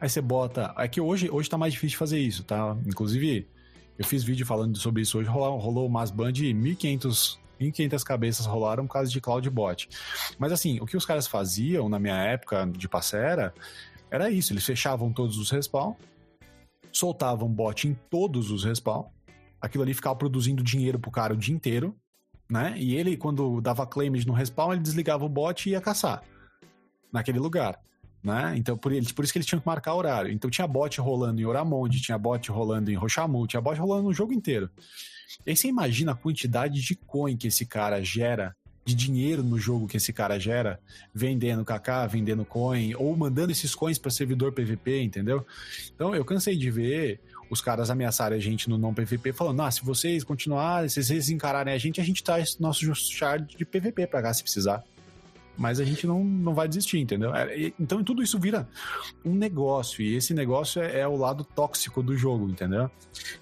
Aí você bota. É que hoje, hoje tá mais difícil fazer isso, tá? Inclusive, eu fiz vídeo falando sobre isso hoje. Rolou, rolou umas band de 1.500 1.500 cabeças rolaram por causa de Cloud Bot. Mas assim, o que os caras faziam na minha época de passera era isso: eles fechavam todos os respawn, soltavam bot em todos os respawn. Aquilo ali ficava produzindo dinheiro pro cara o dia inteiro, né? E ele, quando dava claimage no respawn, ele desligava o bot e ia caçar naquele lugar né? Então por, por isso que eles tinham que marcar horário. Então tinha bot rolando em Oramonde, tinha bot rolando em Rochamu, tinha bot rolando no jogo inteiro. E aí você imagina a quantidade de coin que esse cara gera, de dinheiro no jogo que esse cara gera, vendendo KK, vendendo coin, ou mandando esses coins para servidor PVP, entendeu? Então eu cansei de ver os caras ameaçarem a gente no não PVP, falando: ah, se vocês continuarem, se vocês encararem a gente, a gente traz nosso char de PVP pra cá se precisar mas a gente não, não vai desistir, entendeu? É, Então tudo isso vira um negócio, e esse negócio é, é o lado tóxico do jogo, entendeu?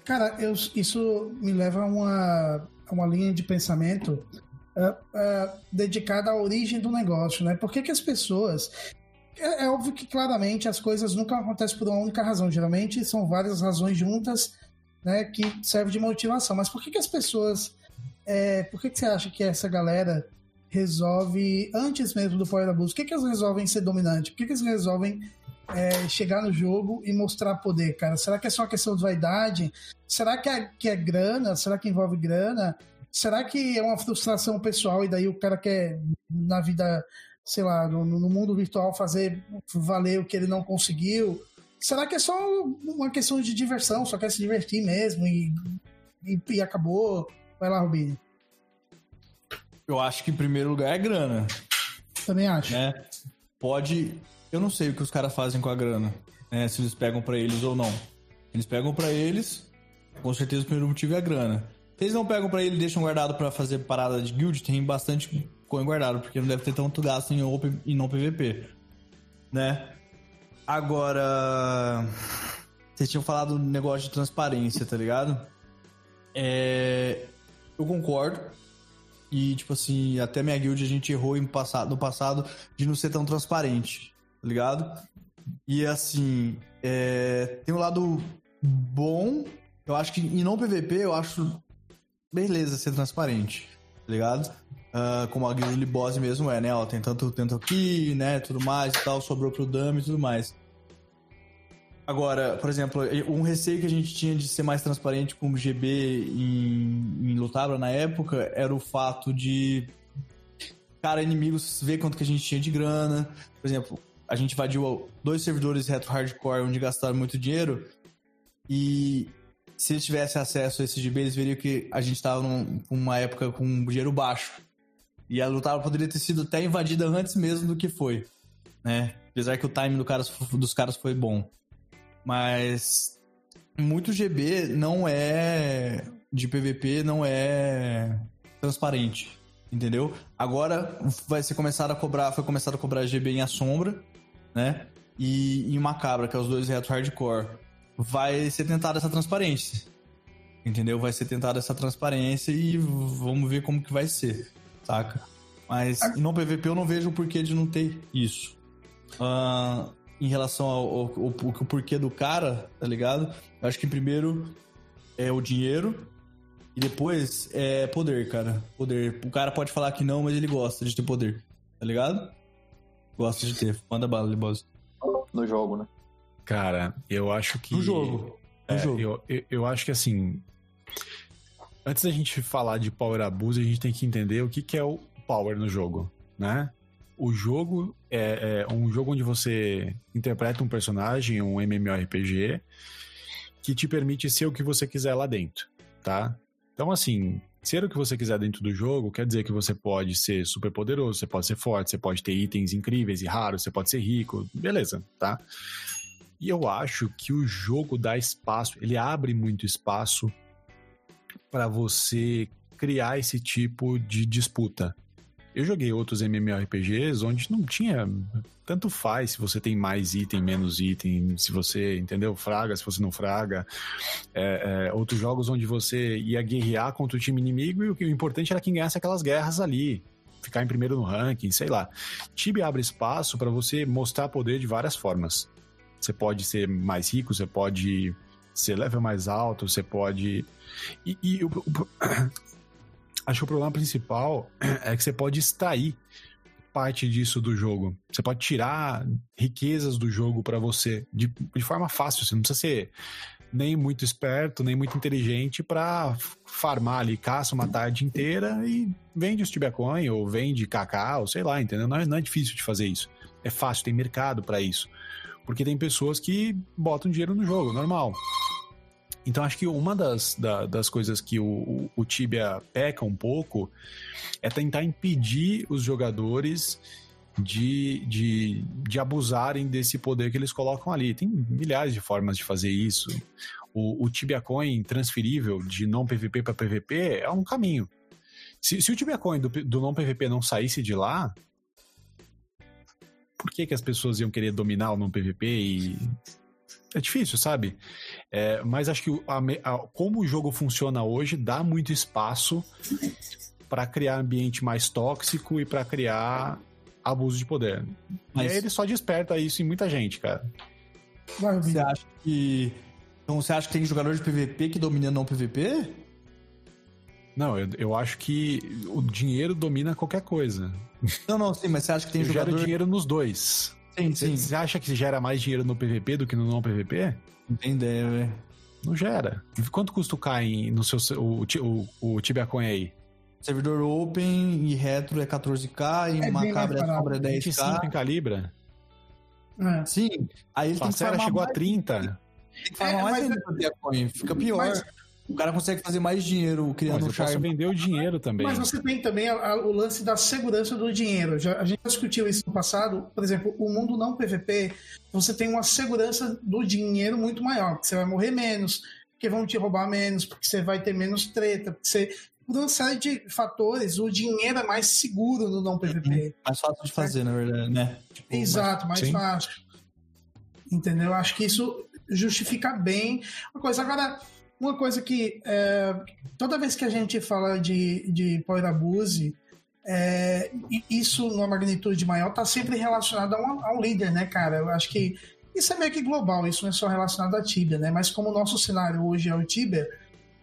Cara, eu, isso me leva a uma, a uma linha de pensamento uh, uh, dedicada à origem do negócio, né? Por que, que as pessoas. É, óbvio que claramente as coisas nunca acontecem por uma única razão, geralmente são várias razões juntas né, que servem de motivação. Mas por que, que as pessoas. É, por que, que você acha que essa galera resolve, antes mesmo do Power Abuse, por que, que eles resolvem ser dominante? Por que, que eles resolvem é, chegar no jogo e mostrar poder, cara? Será que é só uma questão de vaidade? Será que é, que é grana? Será que envolve grana? Será que é uma frustração pessoal e daí o cara quer, na vida, sei lá, no, no mundo virtual, fazer valer o que ele não conseguiu? Será que é só uma questão de diversão, só quer se divertir mesmo e, e, e acabou? Vai lá, Rubinho. Eu acho que em primeiro lugar é grana. Também acho. Né? Pode. Eu não sei o que os caras fazem com a grana. Né? Se eles pegam para eles ou não. Eles pegam para eles, com certeza o primeiro motivo é a grana. Se eles não pegam para ele e deixam guardado para fazer parada de guild, tem bastante coin guardado, porque não deve ter tanto gasto em, open, em não PVP. Né? Agora. Vocês tinham falado do negócio de transparência, tá ligado? É. Eu concordo. E, tipo assim, até minha guild a gente errou em passado, no passado de não ser tão transparente, tá ligado? E assim, é, tem um lado bom, eu acho que em não PVP eu acho beleza ser transparente, tá ligado? Uh, como a guild boss mesmo é, né? Ó, tem tanto, tanto aqui, né? Tudo mais e tal, sobrou pro dummy e tudo mais. Agora, por exemplo, um receio que a gente tinha de ser mais transparente com o GB em, em Lutabra na época era o fato de, cara, inimigos ver quanto que a gente tinha de grana. Por exemplo, a gente invadiu dois servidores retro hardcore onde gastaram muito dinheiro e se eles tivessem acesso a esses GB, eles veriam que a gente estava numa época com dinheiro baixo. E a Lutabra poderia ter sido até invadida antes mesmo do que foi, né? Apesar que o time do cara, dos caras foi bom. Mas muito GB não é de PVP, não é transparente, entendeu? Agora vai ser começado a cobrar, foi começado a cobrar GB em A Sombra, né? E em Macabra, que é os dois retro hardcore. Vai ser tentada essa transparência. Entendeu? Vai ser tentada essa transparência e vamos ver como que vai ser, saca? Mas no PVP eu não vejo o porquê de não ter isso. Ah, em relação ao, ao, ao- ao porquê do cara, tá ligado? Eu acho que primeiro é o dinheiro e depois é poder, cara. Poder. O cara pode falar que não, mas ele gosta de ter poder, tá ligado? Gosta de ter. Manda bala, Liboso. No jogo, né? Cara, eu acho que. No jogo. No É, jogo. Eu, eu, eu acho que assim. Antes da gente falar de power abuse, a gente tem que entender o que, que é o power no jogo, né? O jogo é, é um jogo onde você interpreta um personagem, um MMORPG, que te permite ser o que você quiser lá dentro, tá? Então, assim, ser o que você quiser dentro do jogo quer dizer que você pode ser super poderoso, você pode ser forte, você pode ter itens incríveis e raros, você pode ser rico, beleza, tá? E eu acho que o jogo dá espaço, ele abre muito espaço para você criar esse tipo de disputa. Eu joguei outros MMORPGs onde não tinha. Tanto faz se você tem mais item, menos item, se você, entendeu? Fraga, se você não fraga. É, é, outros jogos onde você ia guerrear contra o time inimigo e o, o importante era quem ganhasse aquelas guerras ali. Ficar em primeiro no ranking, sei lá. Tibia abre espaço para você mostrar poder de várias formas. Você pode ser mais rico, você pode ser level mais alto, você pode. E, e o- o- acho que o problema principal é que você pode extrair parte disso do jogo. Você pode tirar riquezas do jogo para você de, de forma fácil. Você não precisa ser nem muito esperto, nem muito inteligente para farmar ali, caça uma tarde inteira e vende os Tibia Coin ou vende cacau, sei lá, entendeu? Não é, não é difícil de fazer isso. É fácil, tem mercado para isso. Porque tem pessoas que botam dinheiro no jogo, normal. Então acho que uma das, da- das coisas que o, o- o Tibia peca um pouco é tentar impedir os jogadores de, de, de abusarem desse poder que eles colocam ali. Tem milhares de formas de fazer isso. O, o Tibia Coin transferível de não PVP para PVP é um caminho. Se, se o Tibia Coin do, do não PVP não saísse de lá, por que, que as pessoas iam querer dominar o não PVP e. É difícil, sabe? É, mas acho que a a- como o jogo funciona hoje dá muito espaço para criar ambiente mais tóxico e para criar abuso de poder. Mas- E aí ele só desperta isso em muita gente, cara. Você acha que. Então você acha que tem jogador de PVP que domina não PVP? Não, eu, eu acho que o dinheiro domina qualquer coisa. Não, não, sim, mas você acha que tem Eu gero jogador. dinheiro nos dois. Sim, sim. Você acha que gera mais dinheiro no PVP do que no não PVP? Não tem ideia, velho. Não gera. Quanto custa o Caim no seu o, o, o Tibia Coin aí? Servidor open e retro é 14k e É bem macabra é mais sombra é 25 em 10k. Calibra? É. Sim, aí ele tem que chegou a mais, 30. tem que farmar É, mais mas- ainda pra ter a coin. Fica pior. Mas- O cara consegue fazer mais dinheiro criando Mas um charme. vender o dinheiro também. Mas você tem também a- a- o lance da segurança do dinheiro. Já, a gente já discutiu isso no passado. Por exemplo, o mundo não PVP, você tem uma segurança do dinheiro muito maior. Porque você vai morrer menos, porque vão te roubar menos, porque você vai ter menos treta, porque você. Por uma série de fatores, o dinheiro é mais seguro no não PVP. Mais fácil de fazer, na verdade, né? Tipo, Exato, mais sim. fácil. Entendeu? Acho que isso justifica bem uma coisa. Agora, uma coisa que é, toda vez que a gente fala de, de power abuse, é, isso numa magnitude maior está sempre relacionado a um, a um líder, né, cara? Eu acho que isso é meio que global, isso não é só relacionado a Tibia, né? Mas como o nosso cenário hoje é o Tibia,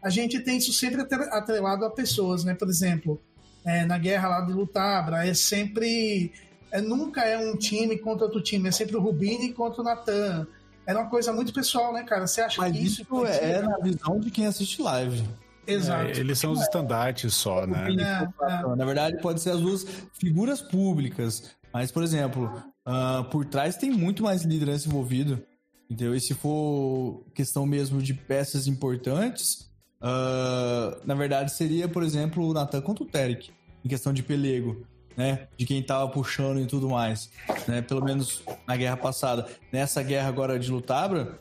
a gente tem isso sempre atre- atrelado a pessoas, né? Por exemplo, é, na guerra lá de Lutabra, é sempre é, nunca é um time contra outro time, é sempre o Rubini contra o Natan. Era uma coisa muito pessoal, né, cara? Você acha Mas que isso isso é na visão de quem assiste live. Exato. É, eles são os estandartes só, né? É, é. Na verdade, pode ser as duas figuras públicas. Mas, por exemplo, ah, por trás tem muito mais liderança envolvido. Entendeu? E se for questão mesmo de peças importantes, ah, na verdade seria, por exemplo, o Natan contra o Terek, em questão de pelego. Né, de quem tava puxando e tudo mais, né? Pelo menos na guerra passada. Nessa guerra agora de Lutabra,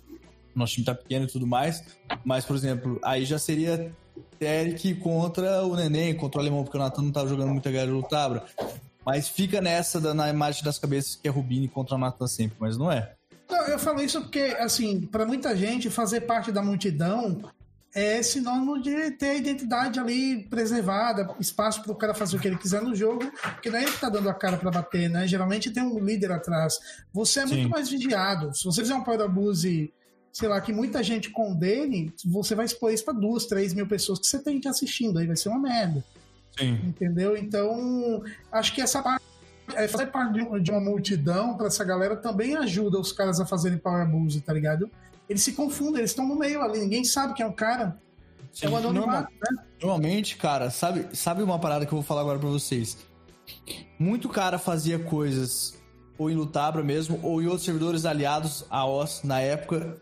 nosso time tá pequeno e tudo mais, mas, por exemplo, aí já seria Eric contra o Neném, contra o Alemão, porque o Natan não tava jogando muita guerra de Lutabra. Mas fica nessa da, na imagem das cabeças que é Rubini contra o Natan sempre, mas não é. Eu falo isso porque, assim, para muita gente, fazer parte da multidão é sinônimo de ter a identidade ali preservada, espaço para o cara fazer o que ele quiser no jogo, porque não é ele que tá dando a cara para bater, né? Geralmente tem um líder atrás. Você é Sim. muito mais vigiado. Se você fizer um power abuse, sei lá, que muita gente condene, você vai expor isso para duas, três mil pessoas que você tem que assistindo, aí vai ser uma merda. Sim. Entendeu? Então, acho que essa parte. é, fazer parte de- uma multidão pra essa galera também ajuda os caras a fazerem power abuse, tá ligado? Eles se confundem, eles estão no meio ali, ninguém sabe quem é o cara. É o anonimato, né? Normalmente, cara, sabe, sabe uma parada que eu vou falar agora pra vocês? Muito cara fazia coisas ou em Lutabra mesmo, ou em outros servidores aliados a OS na época,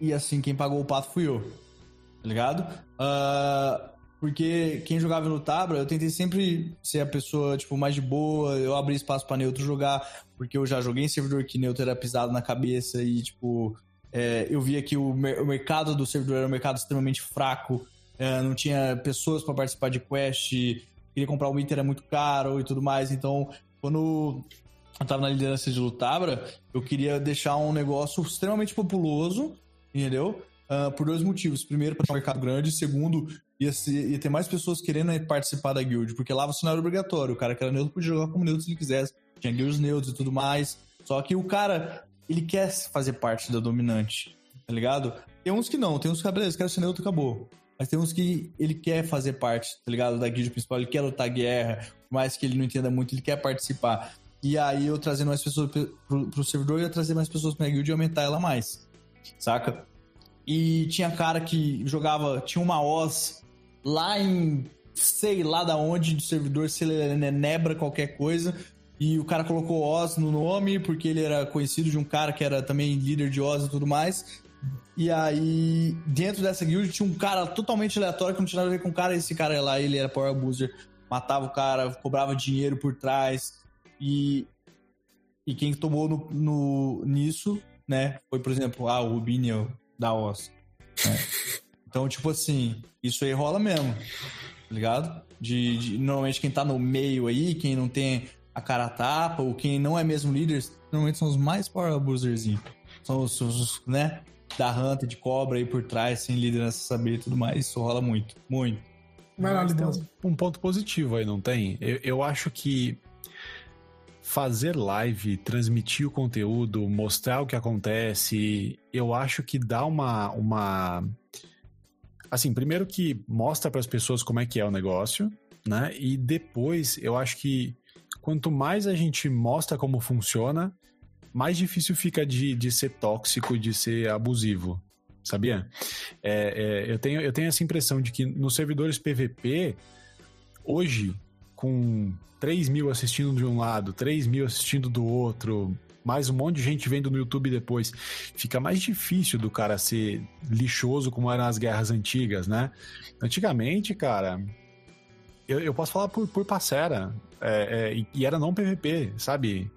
e assim, quem pagou o pato fui eu. Tá ligado? Ah, porque quem jogava em Lutabra, eu tentei sempre ser a pessoa, tipo, mais de boa, eu abri espaço pra neutro jogar, porque eu já joguei em servidor que neutro era pisado na cabeça e, tipo, é, eu via que o, mer- o mercado do servidor era um mercado extremamente fraco, é, não tinha pessoas pra participar de quest, queria comprar um item era muito caro e tudo mais, então quando eu tava na liderança de Lutabra, eu queria deixar um negócio extremamente populoso, entendeu? Ah, por dois motivos. Primeiro, para um mercado grande. Segundo, ia, ser- ia ter mais pessoas querendo participar da guild, porque lá você não era obrigatório. O cara que era neutro podia jogar como neutro se ele quisesse. Tinha guilds neutros e tudo mais. Só que o cara, ele quer fazer parte da dominante, tá ligado? Tem uns que não, tem uns que, ah, beleza, quero ser neutro acabou. Mas tem uns que ele quer fazer parte, tá ligado? Da guild principal, ele quer lutar guerra, por mais que ele não entenda muito, ele quer participar. E aí eu trazendo mais pessoas pro, pro, servidor, eu ia trazer mais pessoas pra minha guild e aumentar ela mais. Saca? E tinha cara que jogava, tinha uma Oz lá em sei lá da onde do servidor, se ele era nebra qualquer coisa. E o cara colocou Oz no nome porque ele era conhecido de um cara que era também líder de Oz e tudo mais. E aí, dentro dessa guild tinha um cara totalmente aleatório que não tinha nada a ver com o cara. Esse cara lá, ele era Power Abuser, matava o cara, cobrava dinheiro por trás. E, e quem tomou no, no- nisso, né, foi, por exemplo, ah, o Rubinho da Oz. né? Então, tipo assim, isso aí rola mesmo, tá ligado? De, de- normalmente quem tá no meio aí, quem não tem a cara tapa, ou quem não é mesmo líder, normalmente são os mais Power Abuserzinhos. São os, os, né, da Hunter, de cobra aí por trás, sem liderança saber e tudo mais. Isso rola muito, muito. Vai lá, Mas um, um ponto positivo aí, não tem? Eu, eu acho que fazer live, transmitir o conteúdo, mostrar o que acontece, eu acho que dá uma. uma... Assim, primeiro que mostra para as pessoas como é que é o negócio, né? E depois, eu acho que quanto mais a gente mostra como funciona, mais difícil fica de, de ser tóxico, de ser abusivo. Sabia? É, é, eu, tenho, eu tenho essa impressão de que nos servidores PVP, hoje, com 3 mil assistindo de um lado, 3 mil assistindo do outro, mais um monte de gente vendo no YouTube depois, fica mais difícil do cara ser lixoso como eram as guerras antigas, né? Antigamente, cara, eu, eu posso falar por, por parcera, é, é, e- era não PVP, sabe?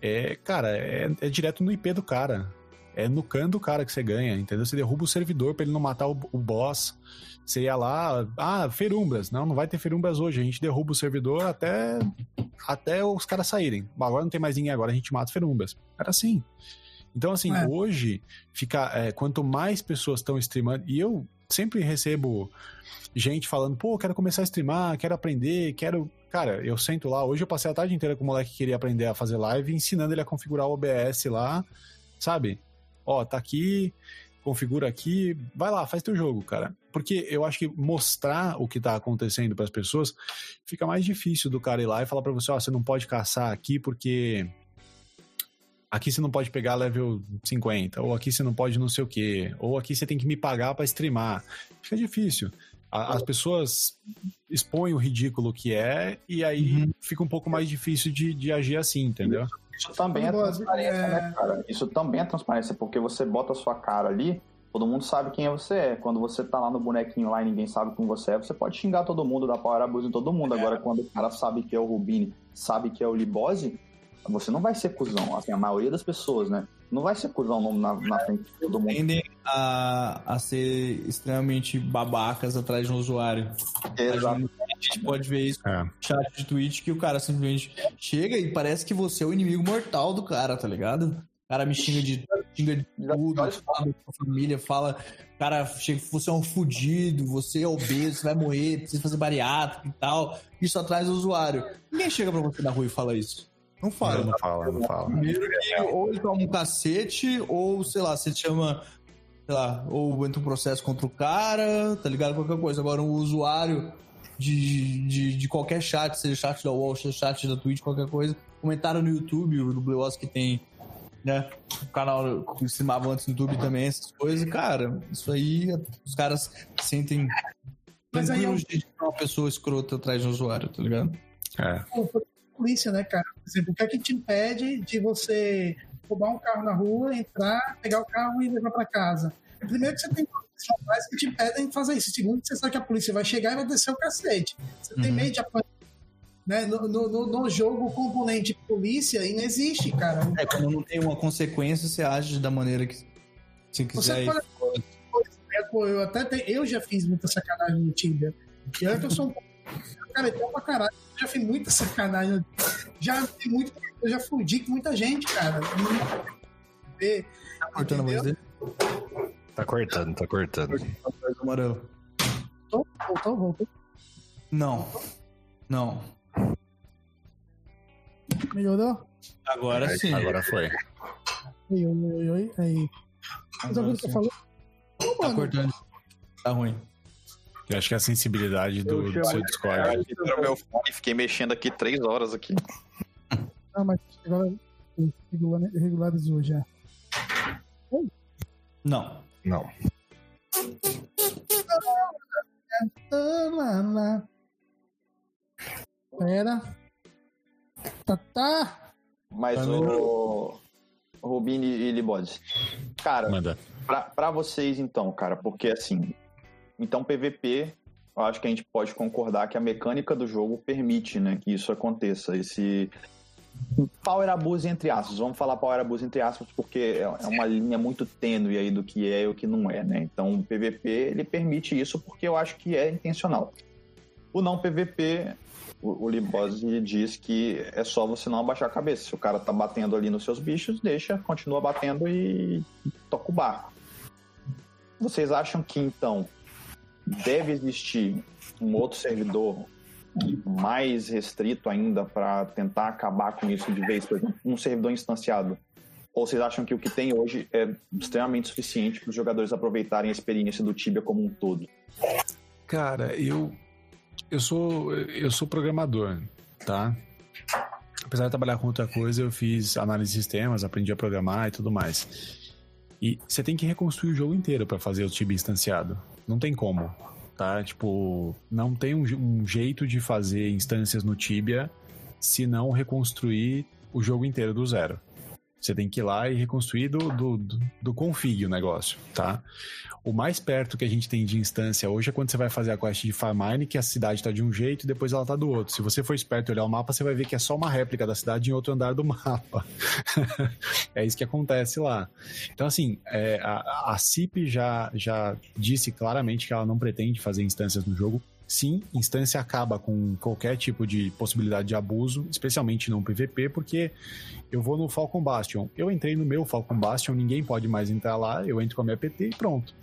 É, cara, é, é direto no IP do cara. É no can do cara que você ganha, entendeu? Você derruba o servidor pra ele não matar o, o boss. Você ia lá, ah, ferumbras. Não, não vai ter ferumbras hoje. A gente derruba o servidor até, até os caras saírem. Agora não tem mais ninguém, agora a gente mata ferumbras. Era assim. Então, assim, É. hoje, fica, é, quanto mais pessoas estão streamando, e eu sempre recebo gente falando, pô, quero começar a streamar, quero aprender, quero. Cara, eu sento lá, hoje eu passei a tarde inteira com o moleque que queria aprender a fazer live, ensinando ele a configurar o OBS lá, sabe? Ó, tá aqui, configura aqui, vai lá, faz teu jogo, cara. Porque eu acho que mostrar o que tá acontecendo para as pessoas fica mais difícil do cara ir lá e falar para você, ó, você não pode caçar aqui porque aqui você não pode pegar level 50, ou aqui você não pode não sei o quê, ou aqui você tem que me pagar para streamar. Fica difícil. A- As pessoas expõem o ridículo que é e aí fica um pouco mais difícil de, de agir assim, entendeu? Isso também é transparência, é- né, cara? Isso também é transparência, porque você bota a sua cara ali, todo mundo sabe quem você é. Quando você tá lá no bonequinho lá e ninguém sabe quem você é, você pode xingar todo mundo, dar power abuse em todo mundo. Agora, quando o cara sabe que é o Rubini, sabe que é o Libose, você não vai ser cuzão. Assim, a maioria das pessoas, né? Não vai ser cuzão na, na frente de todo mundo. Tendem a, a ser extremamente babacas atrás de um usuário. Exato. A gente pode ver isso É. no chat de Twitch que o cara simplesmente chega e parece que você é o inimigo mortal do cara, tá ligado? O cara me xinga de, xinga de tudo, fala da sua família, fala. O cara chega, você é um fudido, você é obeso, você vai morrer, precisa fazer bariátrica e tal. Isso atrás do usuário. Ninguém chega pra você na rua e fala isso. Não fala. Não, não fala, não fala. Primeiro que ou ele toma um cacete, ou, sei lá, você te chama, sei lá, ou entra um processo contra o cara, tá ligado? Qualquer coisa. Agora, um usuário de, de, de qualquer chat, seja chat da UOL, seja chat da Twitch, qualquer coisa, comentário no YouTube, o Dublewos que tem, né, o canal que streamava antes no YouTube também, essas coisas, cara, isso aí, os caras sentem Mas aí é um- de uma pessoa escrota atrás de um usuário, tá ligado? É. Polícia, né, cara? Por exemplo, o que é que te impede de você roubar um carro na rua, entrar, pegar o carro e levar pra casa? Primeiro que você tem profissionais que te impedem de fazer isso. Segundo, que você sabe que a polícia vai chegar e vai descer o cacete. Você tem Uhum. medo de apanhar. Né? No, no, no- jogo, o componente polícia inexiste, cara. É, quando não tem uma consequência, você age da maneira que você quiser. Você pode... É, pô, eu até te- eu já fiz muita sacanagem no Tibia. E olha que eu sou um cara então pra caralho. Eu já fiz muita sacanagem. Já fiz muito, eu já fudi com muita gente, cara. E- Tá cortando a voz dele? Tá cortando, tá cortando. Amarelo. Voltou, voltou, voltou. Não. Não. Melhorou? Agora Aí, sim. Agora foi. Oi, oi, oi, oi. Aí. Mas Agora falei? Ô, Tá cortando. Tá ruim. Eu acho que a sensibilidade do, do seu Discord. Era o meu fone, fiquei mexendo aqui três horas aqui. Ah, mas agora regular- regularizou já. Não. Não. Pera. Tá, tá. Mas Tá o Rubini e Libose. Cara, Manda. pra, pra vocês então, cara, porque assim, então PVP, eu acho que a gente pode concordar que a mecânica do jogo permite, né, que isso aconteça, esse power abuse entre aspas, vamos falar power abuse entre aspas porque é é uma linha muito tênue aí do que é e o que não é, né, então o PVP, ele permite isso porque eu acho que é intencional. O não PVP, o, o Libose diz que é só você não abaixar a cabeça, se o cara tá batendo ali nos seus bichos, deixa, continua batendo e toca o barco. Vocês acham que então deve existir um outro servidor mais restrito ainda para tentar acabar com isso de vez, por exemplo, um servidor instanciado? Ou vocês acham que o que tem hoje é extremamente suficiente para os jogadores aproveitarem a experiência do Tibia como um todo? Cara, eu eu sou eu sou programador, tá? Apesar de trabalhar com outra coisa, eu fiz análise de sistemas, aprendi a programar e tudo mais. E você tem que reconstruir o jogo inteiro para fazer o Tibia instanciado. Não tem como, tá? Tipo, não tem um, um jeito de fazer instâncias no Tibia se não reconstruir o jogo inteiro do zero. Você tem que ir lá e reconstruir do, do, do, do config o negócio, tá? O mais perto que a gente tem de instância hoje é quando você vai fazer a quest de Farmine, que a cidade tá de um jeito e depois ela tá do outro. Se você for esperto e olhar o mapa, você vai ver que é só uma réplica da cidade em outro andar do mapa. é isso que acontece lá. Então, assim, é, a, a CIP já, já disse claramente que ela não pretende fazer instâncias no jogo. Sim, instância acaba com qualquer tipo de possibilidade de abuso, especialmente no PVP, porque eu vou no Falcon Bastion. Eu entrei no meu Falcon Bastion, ninguém pode mais entrar lá, eu entro com a minha PT e pronto.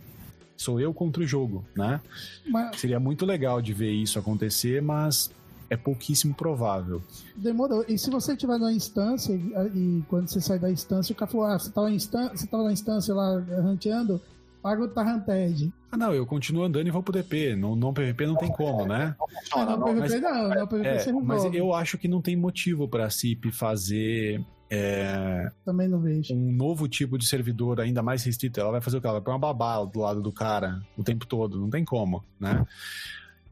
Sou eu contra o jogo, né? Mas Seria muito legal de ver isso acontecer, mas é pouquíssimo provável. demorou. E se você estiver na instância e, e quando você sai da instância, o cara falou: Ah, você tava, na instância, você tava na instância lá ranteando, paga o Tarranted. Ah, não, eu continuo andando e vou pro DP. No não PVP não tem como, né? Ah, não, PVP mas- não, não, PVP É, você mas resolve. eu acho que não tem motivo pra CIP fazer é, Também não vejo. um novo tipo de servidor ainda mais restrito. Ela vai fazer o que? Ela vai pôr uma babá do lado do cara o tempo todo. Não tem como, né?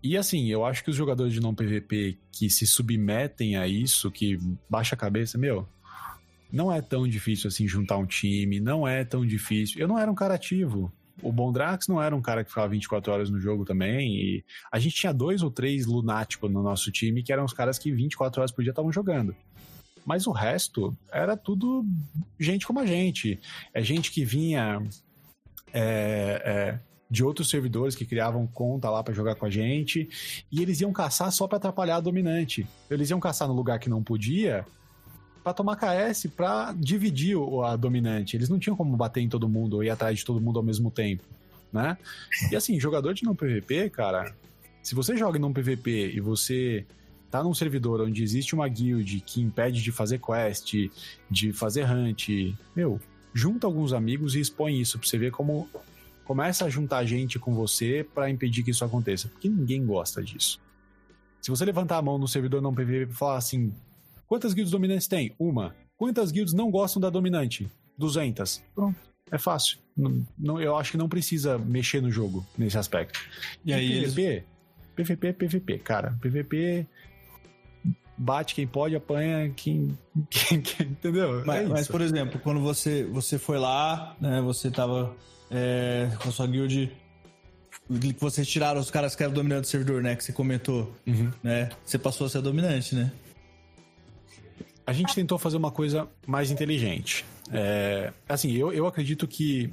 E assim, eu acho que os jogadores de não PVP que se submetem a isso, que baixa a cabeça, meu, não é tão difícil assim juntar um time, não é tão difícil. Eu não era um cara ativo. O Bondrax não era um cara que ficava 24 horas no jogo também. E a gente tinha dois ou três lunáticos no nosso time que eram os caras que 24 horas por dia estavam jogando. Mas o resto era tudo gente como a gente. É gente que vinha é, é, de outros servidores que criavam conta lá para jogar com a gente. E eles iam caçar só para atrapalhar a dominante. Eles iam caçar no lugar que não podia para tomar KS para dividir a dominante. Eles não tinham como bater em todo mundo ou ir atrás de todo mundo ao mesmo tempo, né? E assim, jogador de não PVP, cara, se você joga não PVP e você tá num servidor onde existe uma guild que impede de fazer quest, de fazer hunt, meu, junta alguns amigos e expõe isso pra você ver como começa a juntar gente com você para impedir que isso aconteça, porque ninguém gosta disso. Se você levantar a mão no servidor não PVP e falar assim, quantas guilds dominantes tem? Uma. Quantas guilds não gostam da dominante? 200. Pronto. É fácil. Não, não, eu acho que não precisa mexer no jogo nesse aspecto. E aí, PVP, eles... PVP é PVP, cara. PVP bate quem pode, apanha quem. quem, quem entendeu? Mas, é mas, por exemplo, quando você, você foi lá, né? Você tava é, com a sua guild. Que vocês tiraram os caras que eram dominantes do servidor, né? Que você comentou. Uhum. Né? Você passou a ser dominante, né? A gente tentou fazer uma coisa mais inteligente. É, assim, eu, eu acredito que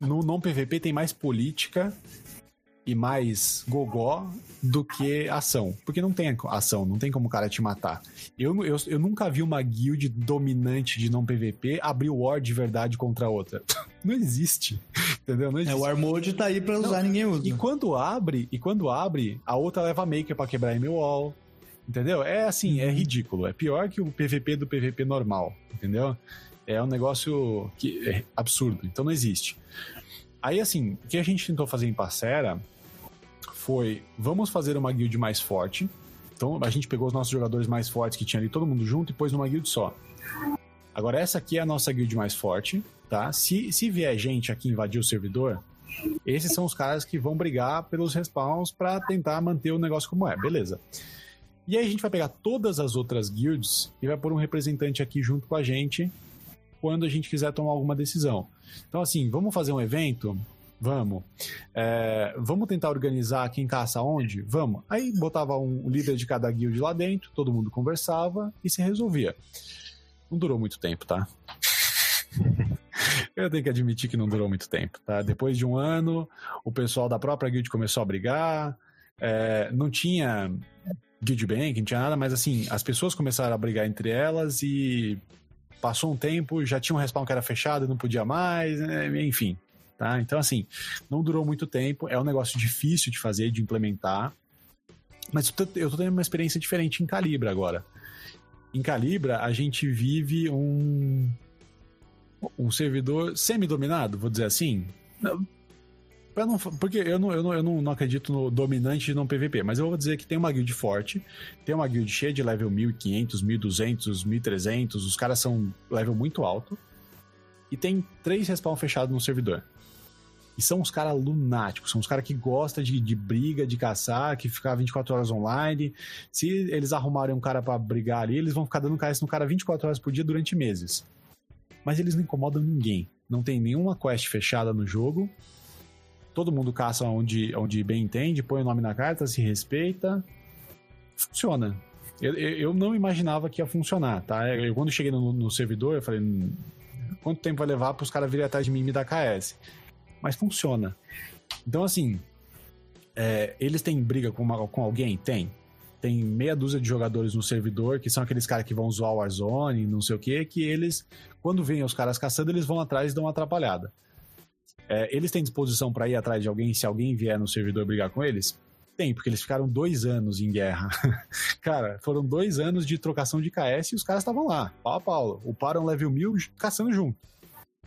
no não PVP tem mais política e mais gogó do que ação. Porque não tem ação, não tem como o cara te matar. Eu, eu, eu nunca vi uma guild dominante de não PVP abrir o war de verdade contra outra. Não existe. Entendeu? Não existe. É, o War Mode tá aí pra usar, não, ninguém usa. E quando abre, e quando abre, a outra leva maker pra quebrar meu wall. Entendeu? É assim, é ridículo. É pior que o PVP do PVP normal. Entendeu? É um negócio que é absurdo. Então não existe. Aí, assim, o que a gente tentou fazer em Passera foi: vamos fazer uma guild mais forte. Então a gente pegou os nossos jogadores mais fortes que tinha ali, todo mundo junto, e pôs numa guild só. Agora, essa aqui é a nossa guild mais forte, tá? Se, se vier gente aqui invadir o servidor, esses são os caras que vão brigar pelos respawns para tentar manter o negócio como é, beleza. E aí a gente vai pegar todas as outras guilds e vai pôr um representante aqui junto com a gente quando a gente quiser tomar alguma decisão. Então, assim, vamos fazer um evento? Vamos. É, vamos tentar organizar quem caça onde? Vamos. Aí botava um líder de cada guild lá dentro, todo mundo conversava e se resolvia. Não durou muito tempo, tá? Eu tenho que admitir que não durou muito tempo, tá? Depois de um ano, o pessoal da própria guild começou a brigar, é, não tinha guild bank, não tinha nada, mas assim, as pessoas começaram a brigar entre elas e passou um tempo, já tinha um respawn que era fechado, não podia mais, né? enfim, tá? Então assim, não durou muito tempo, é um negócio difícil de fazer, de implementar, mas eu tô tendo uma experiência diferente em Calibra agora. Em Calibra, a gente vive um um servidor semi-dominado, vou dizer assim. Não, porque eu, não, eu, não, eu não, acredito no dominante não PVP, mas eu vou dizer que tem uma guild forte, tem uma guild cheia de level 1500, 1200, 1300, os caras são level muito alto, e tem três respawn fechados no servidor. E são os caras lunáticos, são os caras que gostam de, de briga, de caçar, que ficam 24 horas online. Se eles arrumarem um cara para brigar ali, eles vão ficar dando KS no cara 24 horas por dia durante meses mas eles não incomodam ninguém. Não tem nenhuma quest fechada no jogo. Todo mundo caça onde, onde bem entende, põe o nome na carta, se respeita. Funciona. Eu, eu não imaginava que ia funcionar, tá? Eu, quando cheguei no, no servidor, eu falei: hum, quanto tempo vai levar para os caras virem atrás de mim e me dar KS? Mas funciona. Então, assim, é, eles têm briga com, uma, com alguém? Tem tem meia dúzia de jogadores no servidor, que são aqueles caras que vão zoar o Warzone, não sei o que, que eles, quando vêm os caras caçando, eles vão atrás e dão uma atrapalhada. É, eles têm disposição para ir atrás de alguém se alguém vier no servidor brigar com eles? Tem, porque eles ficaram dois anos em guerra. cara, foram dois anos de trocação de KS e os caras estavam lá, pau a pau. Uparam level 1000 caçando junto.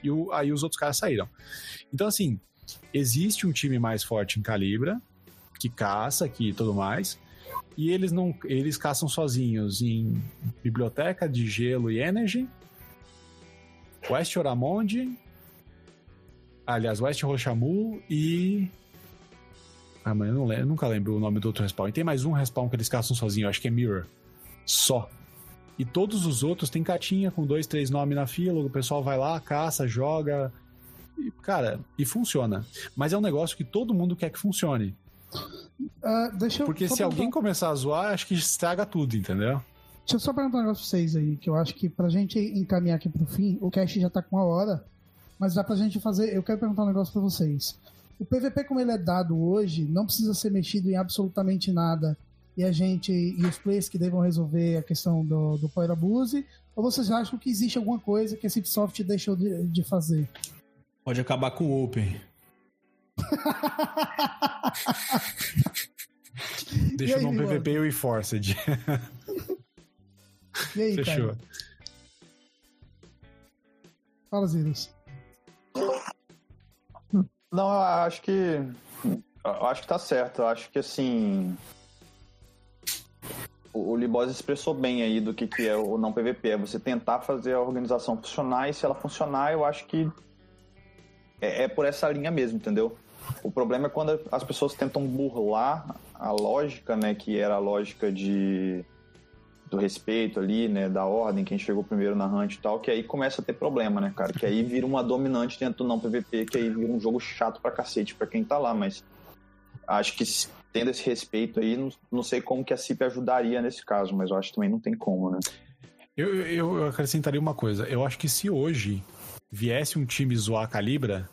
E o, aí os outros caras saíram. Então, assim, existe um time mais forte em Calibra, que caça, que tudo mais e eles não eles caçam sozinhos em Biblioteca de Gelo e Energy, West Oramonde, aliás, West Rochamu e ah, mas eu, não lembro, eu nunca lembro o nome do outro respawn. E tem mais um respawn que eles caçam sozinhos, acho que é Mirror. Só. E todos os outros tem catinha com dois, três nomes na fila, o pessoal vai lá, caça, joga. E, cara, e funciona. Mas é um negócio que todo mundo quer que funcione. Uh, Porque se alguém começar a zoar, acho que estraga tudo, entendeu? Deixa eu só perguntar um negócio pra vocês aí, que eu acho que pra gente encaminhar aqui pro fim, o cast já tá com uma hora, mas dá pra gente fazer. Eu quero perguntar um negócio pra vocês. O PVP, como ele é dado hoje, não precisa ser mexido em absolutamente nada e a gente e os players que devam resolver a questão do, do Power Abuse? Ou vocês acham que existe alguma coisa que a Cipsoft deixou de, de fazer? Pode acabar com o Open. Deixa aí, no Miguel? PVP e o Enforced. E aí, Fechou. cara? Fala, Zirus. Não, eu acho que. Eu acho que tá certo. Eu acho que assim. O, o expressou bem aí do que, que é o não PVP. É você tentar fazer a organização funcionar e se ela funcionar, eu acho que é, é por essa linha mesmo, entendeu? O problema é quando as pessoas tentam burlar a lógica, né? Que era a lógica de do respeito ali, né, da ordem, quem chegou primeiro na hunt e tal, que aí começa a ter problema, né, cara? Que aí vira uma dominante dentro do não PVP, que aí vira um jogo chato pra cacete pra quem tá lá, mas acho que tendo esse respeito aí, não, não sei como que a CIP ajudaria nesse caso, mas eu acho que também não tem como, né? Eu, eu, eu acrescentaria uma coisa. Eu acho que se hoje viesse um time zoar a Calibra,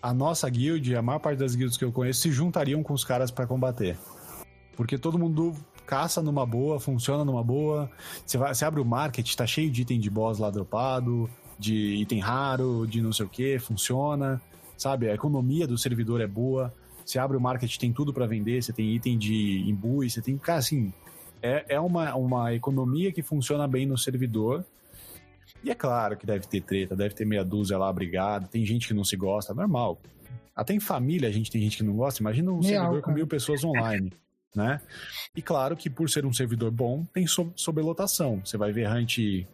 a nossa guild, a maior parte das guilds que eu conheço, se juntariam com os caras pra combater. Porque todo mundo caça numa boa, funciona numa boa. Você, vai, você abre o market, tá cheio de item de boss lá dropado, de item raro, de não sei o que, funciona. Sabe? A economia do servidor é boa. Você abre o market, tem tudo pra vender, você tem item de imbui, você tem. Cara, assim, é, é uma, uma economia que funciona bem no servidor. E é claro que deve ter treta, deve ter meia dúzia lá brigada, tem gente que não se gosta, normal. Até em família a gente tem gente que não gosta, imagina um servidor com mil pessoas online, né? E claro que por ser um servidor bom, tem so- sobrelotação. Você vai ver hunt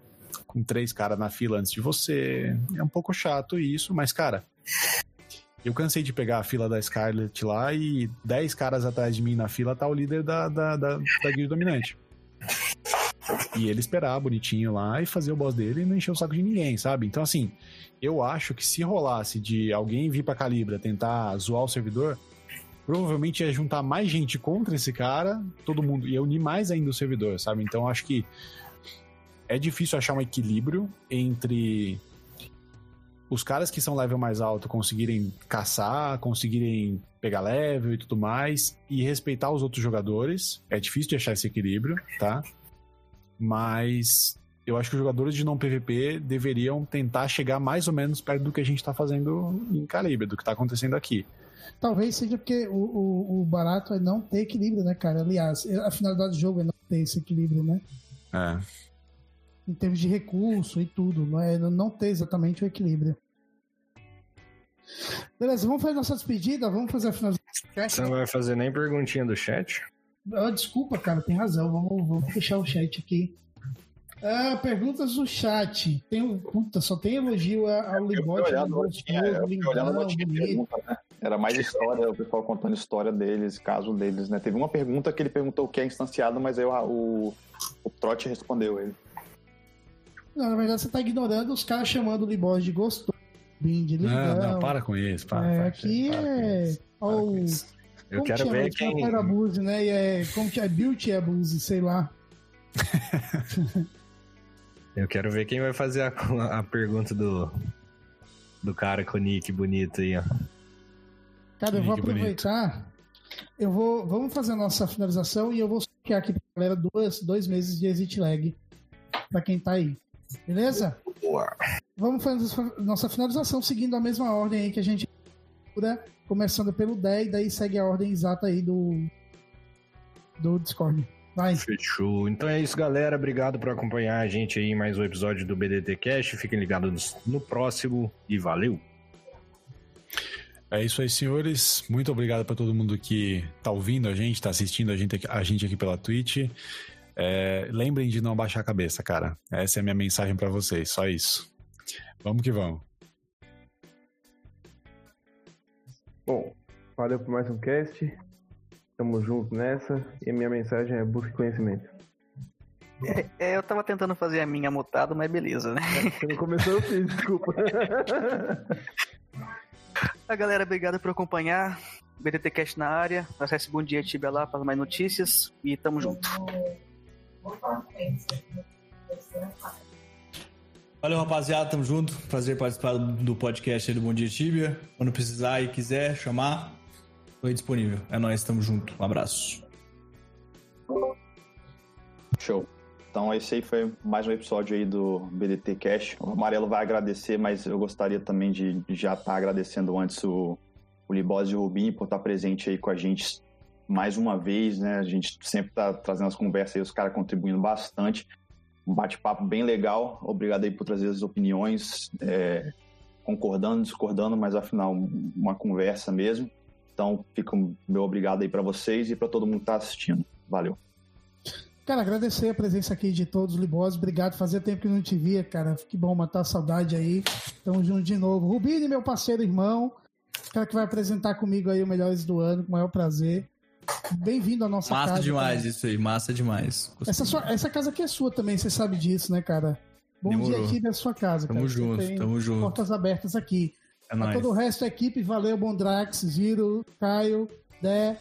com três caras na fila antes de você. É um pouco chato isso, mas cara, eu cansei de pegar a fila da Scarlet lá e 10 caras atrás de mim na fila tá o líder da, da, da, da dominante. E ele esperar bonitinho lá e fazer o boss dele e não encher o saco de ninguém, sabe? Então, assim, eu acho que se rolasse de alguém vir pra Calibra tentar zoar o servidor, provavelmente ia juntar mais gente contra esse cara, todo mundo, ia unir mais ainda o servidor, sabe? Então, acho que é difícil achar um equilíbrio entre os caras que são level mais alto conseguirem caçar, conseguirem pegar level e tudo mais, e respeitar os outros jogadores. É difícil de achar esse equilíbrio, tá? Mas eu acho que os jogadores de não PVP deveriam tentar chegar mais ou menos perto do que a gente tá fazendo em Calibre, do que tá acontecendo aqui. Talvez seja porque o, o, o barato é não ter equilíbrio, né, cara? Aliás, a finalidade do jogo é não ter esse equilíbrio, né? É. Em termos de recurso e tudo, não é não ter exatamente o equilíbrio. Beleza, vamos fazer nossa despedida, vamos fazer a finalização. Você não vai fazer nem perguntinha do chat? Ah, desculpa, cara, tem razão. Vamos, vamos fechar o chat aqui. Ah, perguntas do chat. Tem, puta, só tem elogio ao Eu fui Libote, eu tinha bonito. pergunta, né? Era mais história, o pessoal contando história deles, caso deles, né? Teve uma pergunta que ele perguntou o que é instanciado, mas aí o, o, o Trote respondeu ele. Não, na verdade, você tá ignorando os caras chamando o Libote de gostoso, bem de lindão. Não, não, para com isso. Para, É, para, aqui para com é. isso, para com o- isso. Eu como quero chama? ver Chama quem. Fire Abuse, né? E é, como que é? Beauty Abuse, sei lá. Eu quero ver quem vai fazer a, a pergunta do. Do cara com o nick bonito aí, ó. Cara, eu vou aproveitar. Eu vou. Vamos fazer a nossa finalização e eu vou sortear aqui pra galera duas, dois meses de Exit Lag. Pra quem tá aí. Beleza? Boa. Vamos fazer nossa- nossa finalização seguindo a mesma ordem aí que a gente procura, começando pelo 10, daí segue a ordem exata aí do. Do Discord. Vai. Fechou. Então é isso, galera. Obrigado por acompanhar a gente aí em mais um episódio do BDT Cash. Fiquem ligados no próximo e valeu! É isso aí, senhores. Muito obrigado para todo mundo que tá ouvindo a gente, tá assistindo a gente aqui, a gente aqui pela Twitch. É, lembrem de não baixar a cabeça, cara. Essa é a minha mensagem para vocês, só isso. Vamos que vamos. Bom, valeu por mais um cast. Tamo junto nessa. E a minha mensagem é busque conhecimento. É, eu tava tentando fazer a minha mutada, mas beleza, né? Você não começou, eu fiz, desculpa. A galera, obrigado por acompanhar. BTT Cast na área. Acesse Bom Dia Tibia lá para mais notícias. E tamo junto. Valeu, rapaziada. Tamo junto. Prazer participar do podcast aí do Bom Dia Tibia. Quando precisar e quiser chamar, tô aí disponível. É nóis, tamo junto. Um abraço. Show. Então esse aí foi mais um episódio aí do BDT Cash. O Amarelo vai agradecer, mas eu gostaria também de já estar tá agradecendo antes o, o Libose e o Rubinho por estar presente aí com a gente mais uma vez, né? A gente sempre tá trazendo as conversas aí, os caras contribuindo bastante. Um bate-papo bem legal. Obrigado aí por trazer as opiniões, é, concordando, discordando, mas afinal, uma conversa mesmo. Então, fica o meu obrigado aí para vocês e para todo mundo que tá assistindo. Valeu. Cara, agradecer a presença aqui de todos, Libose. Obrigado. Fazia tempo que não te via, cara. Que bom matar a saudade aí. Tamo junto de novo. Rubini, meu parceiro irmão. Cara que vai apresentar comigo aí o Melhores do Ano, com o maior prazer. Bem-vindo à nossa massa casa. Massa demais cara. isso aí, massa demais. Essa, sua, essa, casa aqui é sua também, você sabe disso, né, cara? Bom Demorou. dia aqui da sua casa. Tamo cara. junto, tamo junto. Portas abertas aqui. É a todo o resto da equipe, valeu, Bondrax, Ziro, Caio, Dé.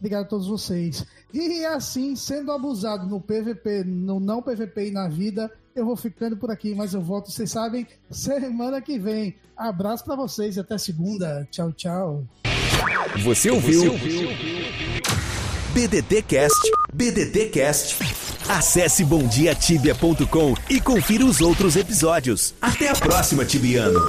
Obrigado a todos vocês. E assim, sendo abusado no PVP, no não PVP e na vida, eu vou ficando por aqui, mas eu volto, vocês sabem, semana que vem. Abraço para vocês e até segunda. Tchau, tchau. Você ouviu? Você ouviu? Acesse bomdiatibia.com e confira os outros episódios. Até a próxima, Tibiano.